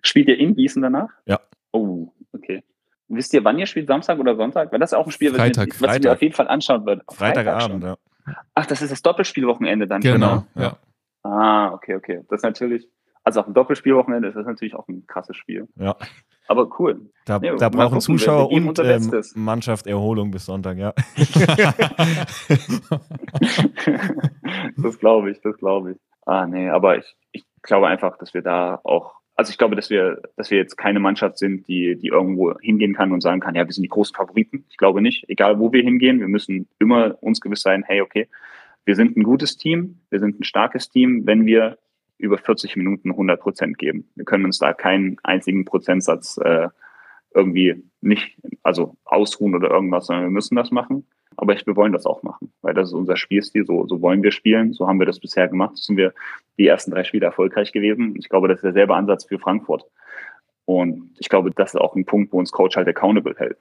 Spielt ihr in Gießen danach? Ja. Oh, okay. Wisst ihr, wann ihr spielt? Samstag oder Sonntag? Weil das ist auch ein Spiel, Freitag. was, ich mir Freitag. auf jeden Fall anschauen wird. Freitagabend, ja. Ach, das ist das Doppelspielwochenende dann. Genau. ja. Ja. Ah, okay, okay. Das ist natürlich, also auf dem Doppelspielwochenende ist das natürlich auch ein krasses Spiel. Ja. Aber cool. Da, Ja, da brauchen gucken, Zuschauer und ähm. Mannschaft Erholung bis Sonntag, ja. das glaube ich, das glaube ich. Ah, nee, aber ich, ich glaube einfach, dass wir da auch, also ich glaube, dass wir, dass wir jetzt keine Mannschaft sind, die, die irgendwo hingehen kann und sagen kann, ja, wir sind die großen Favoriten. Ich glaube nicht. Egal wo wir hingehen, wir müssen immer uns gewiss sein, hey, okay, wir sind ein gutes Team, wir sind ein starkes Team, wenn wir über 40 Minuten 100 Prozent geben. Wir können uns da keinen einzigen Prozentsatz äh, irgendwie nicht, also ausruhen oder irgendwas, sondern wir müssen das machen. Aber ich, wir wollen das auch machen, weil das ist unser Spielstil, so, so wollen wir spielen, so haben wir das bisher gemacht, so sind wir die ersten drei Spiele erfolgreich gewesen. Ich glaube, das ist derselbe Ansatz für Frankfurt. Und ich glaube, das ist auch ein Punkt, wo uns Coach halt accountable hält.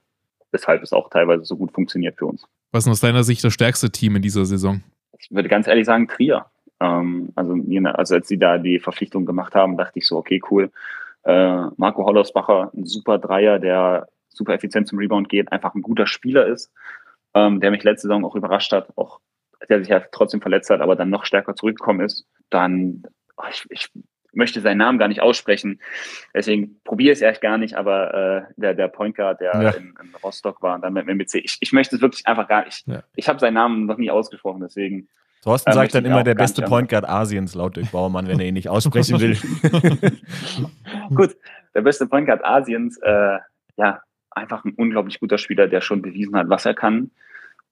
Weshalb es auch teilweise so gut funktioniert für uns. Was ist aus deiner Sicht das stärkste Team in dieser Saison? Ich würde ganz ehrlich sagen, Trier. Ähm, also, also als sie da die Verpflichtung gemacht haben, dachte ich so, okay, cool. Äh, Marco Hollersbacher, ein super Dreier, der super effizient zum Rebound geht, einfach ein guter Spieler ist, ähm, der mich letzte Saison auch überrascht hat, auch der sich ja trotzdem verletzt hat, aber dann noch stärker zurückgekommen ist. Dann, oh, ich, ich möchte seinen Namen gar nicht aussprechen, deswegen probiere ich es erst gar nicht, aber äh, der, der Point Guard, der Ja. in, in Rostock war und dann mit dem MBC, ich, ich möchte es wirklich einfach gar nicht. Ja. Ich habe seinen Namen noch nie ausgesprochen, deswegen Thorsten Äh, sagt dann immer der beste Point Guard Asiens, laut Dirk Bauermann, wenn er ihn nicht aussprechen will. Gut, der beste Point Guard Asiens, äh, ja, einfach ein unglaublich guter Spieler, der schon bewiesen hat, was er kann.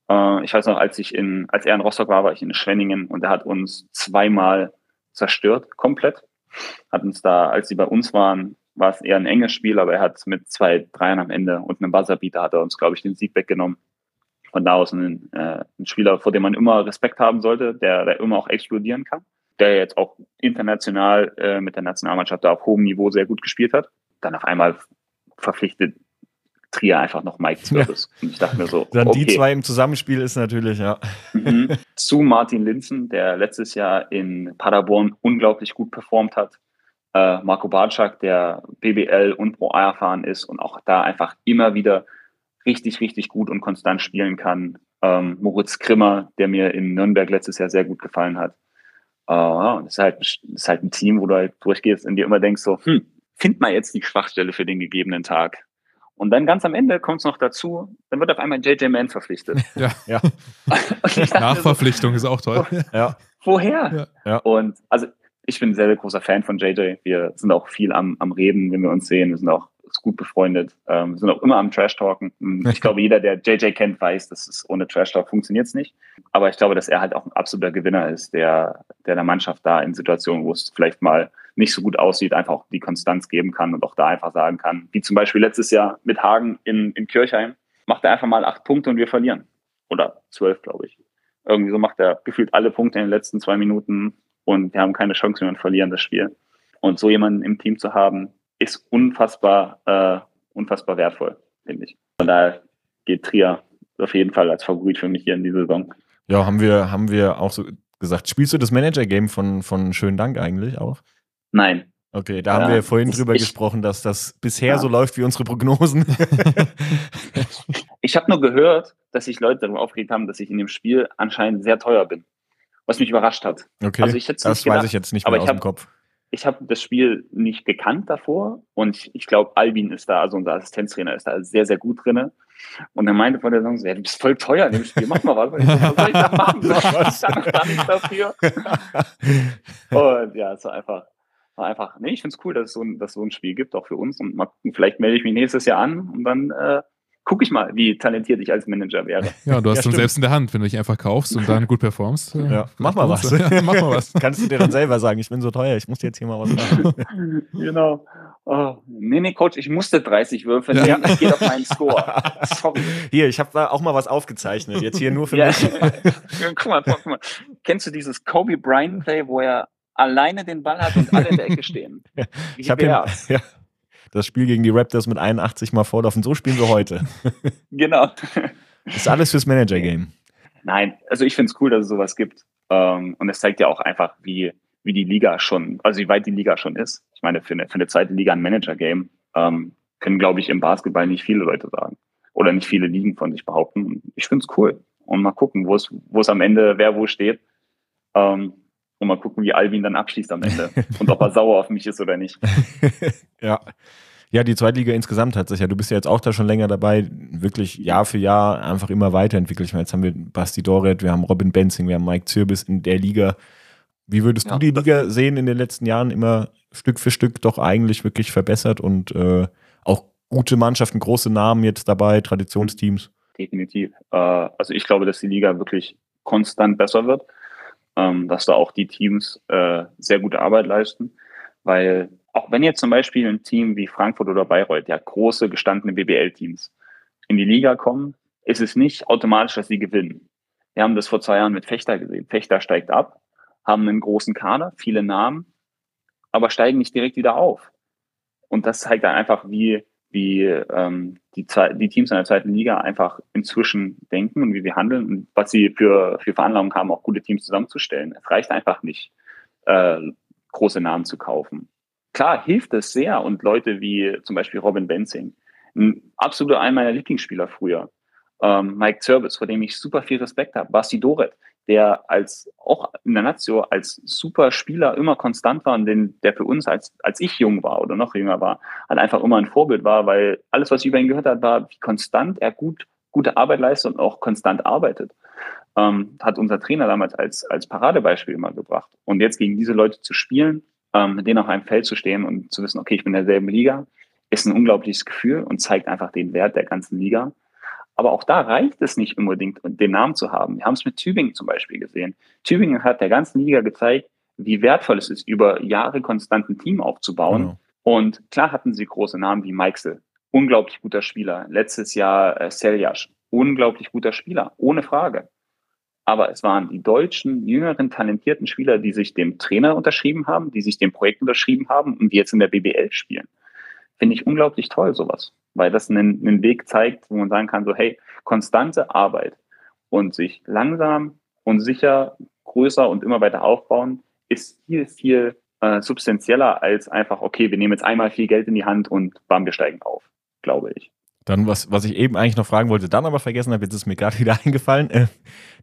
Äh, ich weiß noch, als ich in, als er in Rostock war, war ich in Schwenningen und er hat uns zweimal zerstört, komplett. Hat uns da, als sie bei uns waren, war es eher ein enges Spiel, aber er hat mit zwei Dreiern am Ende und einem Buzzerbeater hat er uns, glaube ich, den Sieg weggenommen. Von da aus ein, äh, ein Spieler, vor dem man immer Respekt haben sollte, der, der immer auch explodieren kann, der jetzt auch international äh, mit der Nationalmannschaft da auf hohem Niveau sehr gut gespielt hat. Dann auf einmal verpflichtet Trier einfach noch Mike Zirkus. Ja. Und ich dachte mir so, Dann okay. die zwei im Zusammenspiel ist natürlich, ja. Mhm. Zu Martin Linzen, der letztes Jahr in Paderborn unglaublich gut performt hat. Äh, Marco Bartschak, der BBL und Pro A erfahren ist und auch da einfach immer wieder richtig, richtig gut und konstant spielen kann. Ähm, Moritz Krimmer, der mir in Nürnberg letztes Jahr sehr gut gefallen hat. Äh, das, ist halt, das ist halt ein Team, wo du halt durchgehst und dir immer denkst so, hm, find mal jetzt die Schwachstelle für den gegebenen Tag. Und dann ganz am Ende kommt es noch dazu, dann wird auf einmal JJ Mann verpflichtet. Ja. Ja. Mir so, Nachverpflichtung ist auch toll. Ja. woher? Ja. Und also ich bin ein sehr, sehr großer Fan von JJ. Wir sind auch viel am, am Reden, wenn wir uns sehen. Wir sind auch gut befreundet. Ähm, wir sind auch immer am Trash-Talken. Ich glaube, jeder, der JJ kennt, weiß, dass es ohne Trash-Talk funktioniert es nicht. Aber ich glaube, dass er halt auch ein absoluter Gewinner ist, der, der der Mannschaft da in Situationen, wo es vielleicht mal nicht so gut aussieht, einfach auch die Konstanz geben kann und auch da einfach sagen kann, wie zum Beispiel letztes Jahr mit Hagen in, in Kirchheim, macht er einfach mal acht Punkte und wir verlieren. Oder zwölf, glaube ich. Irgendwie so macht er gefühlt alle Punkte in den letzten zwei Minuten und wir haben keine Chance mehr und verlieren das Spiel. Und so jemanden im Team zu haben, ist unfassbar, äh, unfassbar wertvoll, finde ich. Von daher geht Trier auf jeden Fall als Favorit für mich hier in die Saison. Ja, haben wir, haben wir auch so gesagt. Spielst du das Manager-Game von, von Schönen Dank eigentlich auch? Nein. Okay, da Ja, haben wir vorhin das- drüber ich- gesprochen, dass das bisher Ja. so läuft wie unsere Prognosen. Ich habe nur gehört, dass sich Leute darüber aufgeregt haben, dass ich in dem Spiel anscheinend sehr teuer bin. Was mich überrascht hat. Okay, Also ich das weiß gedacht, ich jetzt nicht aber mehr ich aus dem hab- Kopf. ich habe das Spiel nicht gekannt davor und ich, ich glaube, Albin ist da, also unser Assistenztrainer, ist da sehr, sehr gut drinne. Und er meinte vor der Saison, so, ja, du bist voll teuer in dem Spiel, mach mal was. Was soll ich da machen? Ich kann nichts dafür. Und ja, es war einfach, war einfach, nee, ich finde es cool, dass es, so ein, dass es so ein Spiel gibt, auch für uns. Und mal gucken, vielleicht melde ich mich nächstes Jahr an und dann äh, gucke ich mal, wie talentiert ich als Manager wäre. Ja, du hast Ja, dann selbst in der Hand, wenn du dich einfach kaufst und dann gut performst. äh, Ja, mach mal was. Ja, mach mal was. Kannst du dir dann selber sagen, ich bin so teuer, ich muss jetzt hier mal was machen. genau. Oh, nee, nee, Coach, ich musste 30 würfeln. Ja. Ja. Ich gehe auf meinen Score. Sorry. Hier, ich habe da auch mal was aufgezeichnet. Jetzt hier nur für Ja. mich. guck, mal, guck mal. Kennst du dieses Kobe Bryant Play, wo er alleine den Ball hat und alle in der Ecke stehen? Wie Ich habe ja, das Spiel gegen die Raptors mit 81 mal vorlaufen. So spielen wir heute. Genau. Das ist alles fürs Manager-Game. Nein, also ich finde es cool, dass es sowas gibt. Ähm, und es zeigt ja auch einfach, wie, wie die Liga schon, also wie weit die Liga schon ist. Ich meine, für eine, für eine zweite Liga ein Manager-Game ähm, können, glaube ich, im Basketball nicht viele Leute sagen. Oder nicht viele Ligen von sich behaupten. Ich finde es cool. Und mal gucken, wo es, wo es am Ende, wer wo steht. Ähm, und mal gucken, wie Alvin dann abschließt am Ende. und ob er sauer auf mich ist oder nicht. Ja. Ja, die Zweitliga insgesamt hat sich ja, du bist ja jetzt auch da schon länger dabei, wirklich Jahr für Jahr einfach immer weiterentwickelt. Ich meine, jetzt haben wir Basti Doret, wir haben Robin Benzing, wir haben Mike Zirbis in der Liga. Wie würdest Ja, du die Liga sehen in den letzten Jahren immer Stück für Stück doch eigentlich wirklich verbessert und äh, auch gute Mannschaften, große Namen jetzt dabei, Traditionsteams? definitiv. Äh, also ich glaube, dass die Liga wirklich konstant besser wird, ähm, dass da auch die Teams äh, sehr gute Arbeit leisten, weil auch wenn jetzt zum Beispiel ein Team wie Frankfurt oder Bayreuth, ja große gestandene BBL-Teams, in die Liga kommen, ist es nicht automatisch, dass sie gewinnen. Wir haben das vor zwei Jahren mit Fechter gesehen. Fechter steigt ab, haben einen großen Kader, viele Namen, aber steigen nicht direkt wieder auf. Und das zeigt dann einfach, wie, wie ähm, die, die Teams in der zweiten Liga einfach inzwischen denken und wie sie handeln und was sie für, für Veranlagungen haben, auch gute Teams zusammenzustellen. Es reicht einfach nicht, äh, große Namen zu kaufen. Klar hilft es sehr und Leute wie zum Beispiel Robin Benzing, ein absoluter einer meiner Lieblingsspieler früher, ähm, Mike Zerbis, vor dem ich super viel Respekt habe, Basti Doret, der als auch in der Nazio als super Spieler immer konstant war und den, der für uns, als, als ich jung war oder noch jünger war, halt einfach immer ein Vorbild war, weil alles, was ich über ihn gehört habe, war, wie konstant er gut, gute Arbeit leistet und auch konstant arbeitet. Ähm, hat unser Trainer damals als, als Paradebeispiel immer gebracht. Und jetzt gegen diese Leute zu spielen, ähm, mit denen auf einem Feld zu stehen und zu wissen, okay, ich bin in derselben Liga, ist ein unglaubliches Gefühl und zeigt einfach den Wert der ganzen Liga. Aber auch da reicht es nicht unbedingt, den Namen zu haben. Wir haben es mit Tübingen zum Beispiel gesehen. Tübingen hat der ganzen Liga gezeigt, wie wertvoll es ist, über Jahre konstant ein Team aufzubauen. Genau. Und klar hatten sie große Namen wie Meixel, unglaublich guter Spieler. Letztes Jahr äh, Seljasch, unglaublich guter Spieler, ohne Frage. Aber es waren die deutschen, jüngeren, talentierten Spieler, die sich dem Trainer unterschrieben haben, die sich dem Projekt unterschrieben haben und die jetzt in der BBL spielen. Finde ich unglaublich toll, sowas. Weil das einen, einen Weg zeigt, wo man sagen kann, so, hey, konstante Arbeit und sich langsam und sicher größer und immer weiter aufbauen, ist viel, viel äh, substanzieller als einfach, okay, wir nehmen jetzt einmal viel Geld in die Hand und bam, wir steigen auf, glaube ich. Dann, was, was ich eben eigentlich noch fragen wollte, dann aber vergessen habe, jetzt ist mir gerade wieder eingefallen. Äh,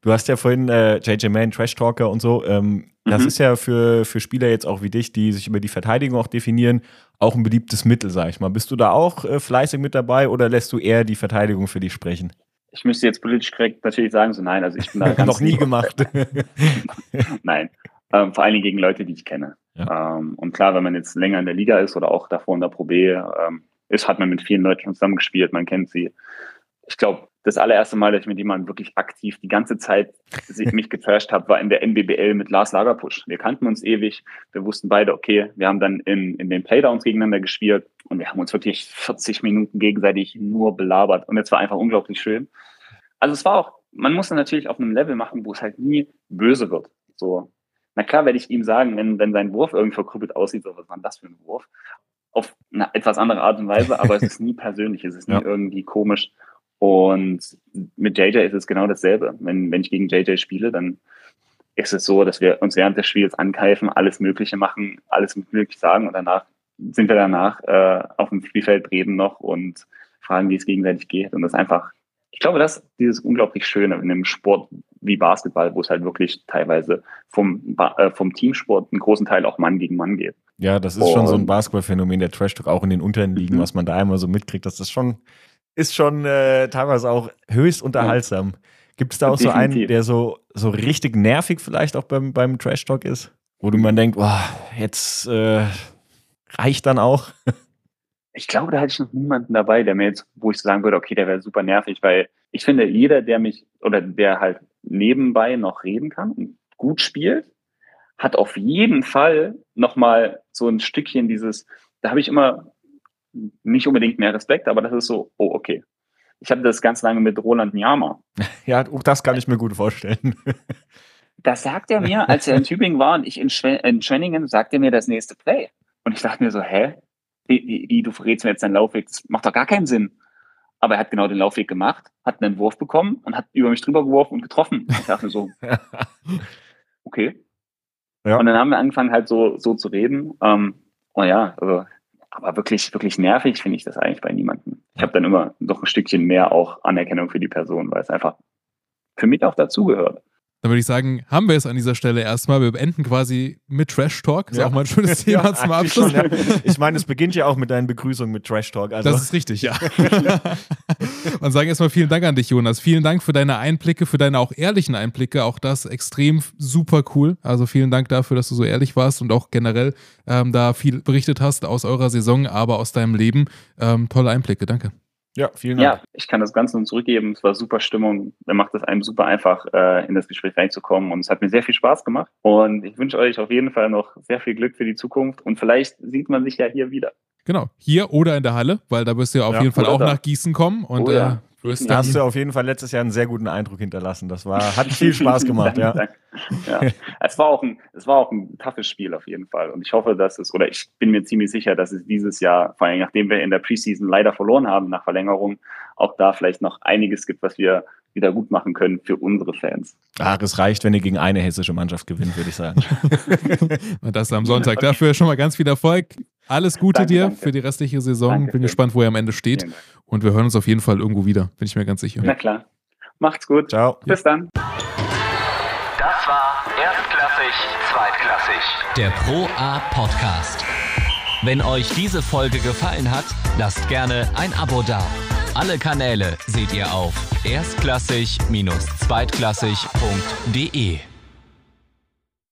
du hast ja vorhin äh, JJ Mann, Trash Talker und so. Ähm, mhm. Das ist ja für, für Spieler jetzt auch wie dich, die sich über die Verteidigung auch definieren, auch ein beliebtes Mittel, sag ich mal. Bist du da auch äh, fleißig mit dabei oder lässt du eher die Verteidigung für dich sprechen? Ich müsste jetzt politisch korrekt natürlich sagen, so nein, also ich bin da ganz noch nie gemacht. nein, ähm, vor allen Dingen gegen Leute, die ich kenne. Ja. Ähm, und klar, wenn man jetzt länger in der Liga ist oder auch davor in der Pro B ähm, ist, hat man mit vielen Leuten zusammengespielt, man kennt sie. Ich glaube, das allererste Mal, dass ich mit jemandem wirklich aktiv die ganze Zeit mich getrasht habe, war in der NBBL mit Lars Lagerpusch. Wir kannten uns ewig. Wir wussten beide, okay, wir haben dann in, in den Playdowns gegeneinander gespielt und wir haben uns wirklich 40 Minuten gegenseitig nur belabert. Und es war einfach unglaublich schön. Also es war auch, man muss dann natürlich auf einem Level machen, wo es halt nie böse wird. So, na klar werde ich ihm sagen, wenn, wenn sein Wurf irgendwie verkrüppelt aussieht, so, was war das für ein Wurf? Auf eine etwas andere Art und Weise, aber es ist nie persönlich, es ist nie ja. irgendwie komisch. Und mit JJ ist es genau dasselbe. Wenn, wenn ich gegen JJ spiele, dann ist es so, dass wir uns während des Spiels angreifen, alles Mögliche machen, alles möglich sagen und danach sind wir danach äh, auf dem Spielfeld reden noch und fragen, wie es gegenseitig geht. Und das ist einfach, ich glaube, das ist dieses unglaublich Schöne in einem Sport wie Basketball, wo es halt wirklich teilweise vom, äh, vom Teamsport einen großen Teil auch Mann gegen Mann geht. Ja, das ist und, schon so ein Basketballphänomen, der Trash Talk auch in den unteren Ligen, mhm. was man da einmal so mitkriegt, das ist schon ist schon äh, teilweise auch höchst unterhaltsam. Gibt es da auch Definitiv. so einen, der so, so richtig nervig vielleicht auch beim, beim Trash Talk ist? Wo du man denkt, boah, jetzt äh, reicht dann auch. Ich glaube, da hatte ich noch niemanden dabei, der mir jetzt, wo ich sagen würde, okay, der wäre super nervig, weil ich finde, jeder, der mich oder der halt nebenbei noch reden kann und gut spielt, hat auf jeden Fall nochmal so ein Stückchen dieses, da habe ich immer nicht unbedingt mehr Respekt, aber das ist so, oh, okay. Ich hatte das ganz lange mit Roland Njama. Ja, das kann ich mir gut vorstellen. Das sagt er mir, als er in Tübingen war und ich in, Schwe in Schwenningen, sagt er mir das nächste Play. Und ich dachte mir so, hä? Wie, wie, du verrätst mir jetzt deinen Laufweg? Das macht doch gar keinen Sinn. Aber er hat genau den Laufweg gemacht, hat einen Wurf bekommen und hat über mich drüber geworfen und getroffen. Ich dachte mir so, okay. Ja. Und dann haben wir angefangen halt so, so zu reden. Ähm, ja, also aber wirklich, wirklich nervig finde ich das eigentlich bei niemandem. Ich habe dann immer noch ein Stückchen mehr auch Anerkennung für die Person, weil es einfach für mich auch dazugehört. Dann würde ich sagen, haben wir es an dieser Stelle erstmal. Wir beenden quasi mit Trash Talk. Ist ja. auch mal ein schönes Thema ja, zum Abschluss. Schon, ja. Ich meine, es beginnt ja auch mit deinen Begrüßungen mit Trash Talk. Also. Das ist richtig, ja. Und sagen erstmal vielen Dank an dich, Jonas. Vielen Dank für deine Einblicke, für deine auch ehrlichen Einblicke. Auch das extrem super cool. Also vielen Dank dafür, dass du so ehrlich warst und auch generell ähm, da viel berichtet hast aus eurer Saison, aber aus deinem Leben. Ähm, tolle Einblicke. Danke. Ja, vielen Dank. Ja, ich kann das Ganze nur zurückgeben. Es war super Stimmung. Da macht es einem super einfach, äh, in das Gespräch reinzukommen. Und es hat mir sehr viel Spaß gemacht. Und ich wünsche euch auf jeden Fall noch sehr viel Glück für die Zukunft. Und vielleicht sieht man sich ja hier wieder. Genau, hier oder in der Halle, weil da wirst du ja auf ja, jeden Fall auch da. nach Gießen kommen. Und oh, ja. äh, Größten da hast du auf jeden Fall letztes Jahr einen sehr guten Eindruck hinterlassen. Das war, hat viel Spaß gemacht, ja. ja. Es war auch ein, es war auch ein toughes Spiel auf jeden Fall. Und ich hoffe, dass es, oder ich bin mir ziemlich sicher, dass es dieses Jahr, vor allem nachdem wir in der Preseason leider verloren haben nach Verlängerung, auch da vielleicht noch einiges gibt, was wir wieder gut machen können für unsere Fans. Ach, es reicht, wenn ihr gegen eine hessische Mannschaft gewinnt, würde ich sagen. Und das am Sonntag. Dafür schon mal ganz viel Erfolg. Alles Gute danke, dir danke. für die restliche Saison. Danke, Bin gespannt, wo er am Ende steht. Und wir hören uns auf jeden Fall irgendwo wieder, bin ich mir ganz sicher. Na klar. Macht's gut. Ciao. Bis dann. Das war Erstklassig, Zweitklassig. Der Pro A Podcast. Wenn euch diese Folge gefallen hat, lasst gerne ein Abo da. Alle Kanäle seht ihr auf erstklassig-zweitklassig.de.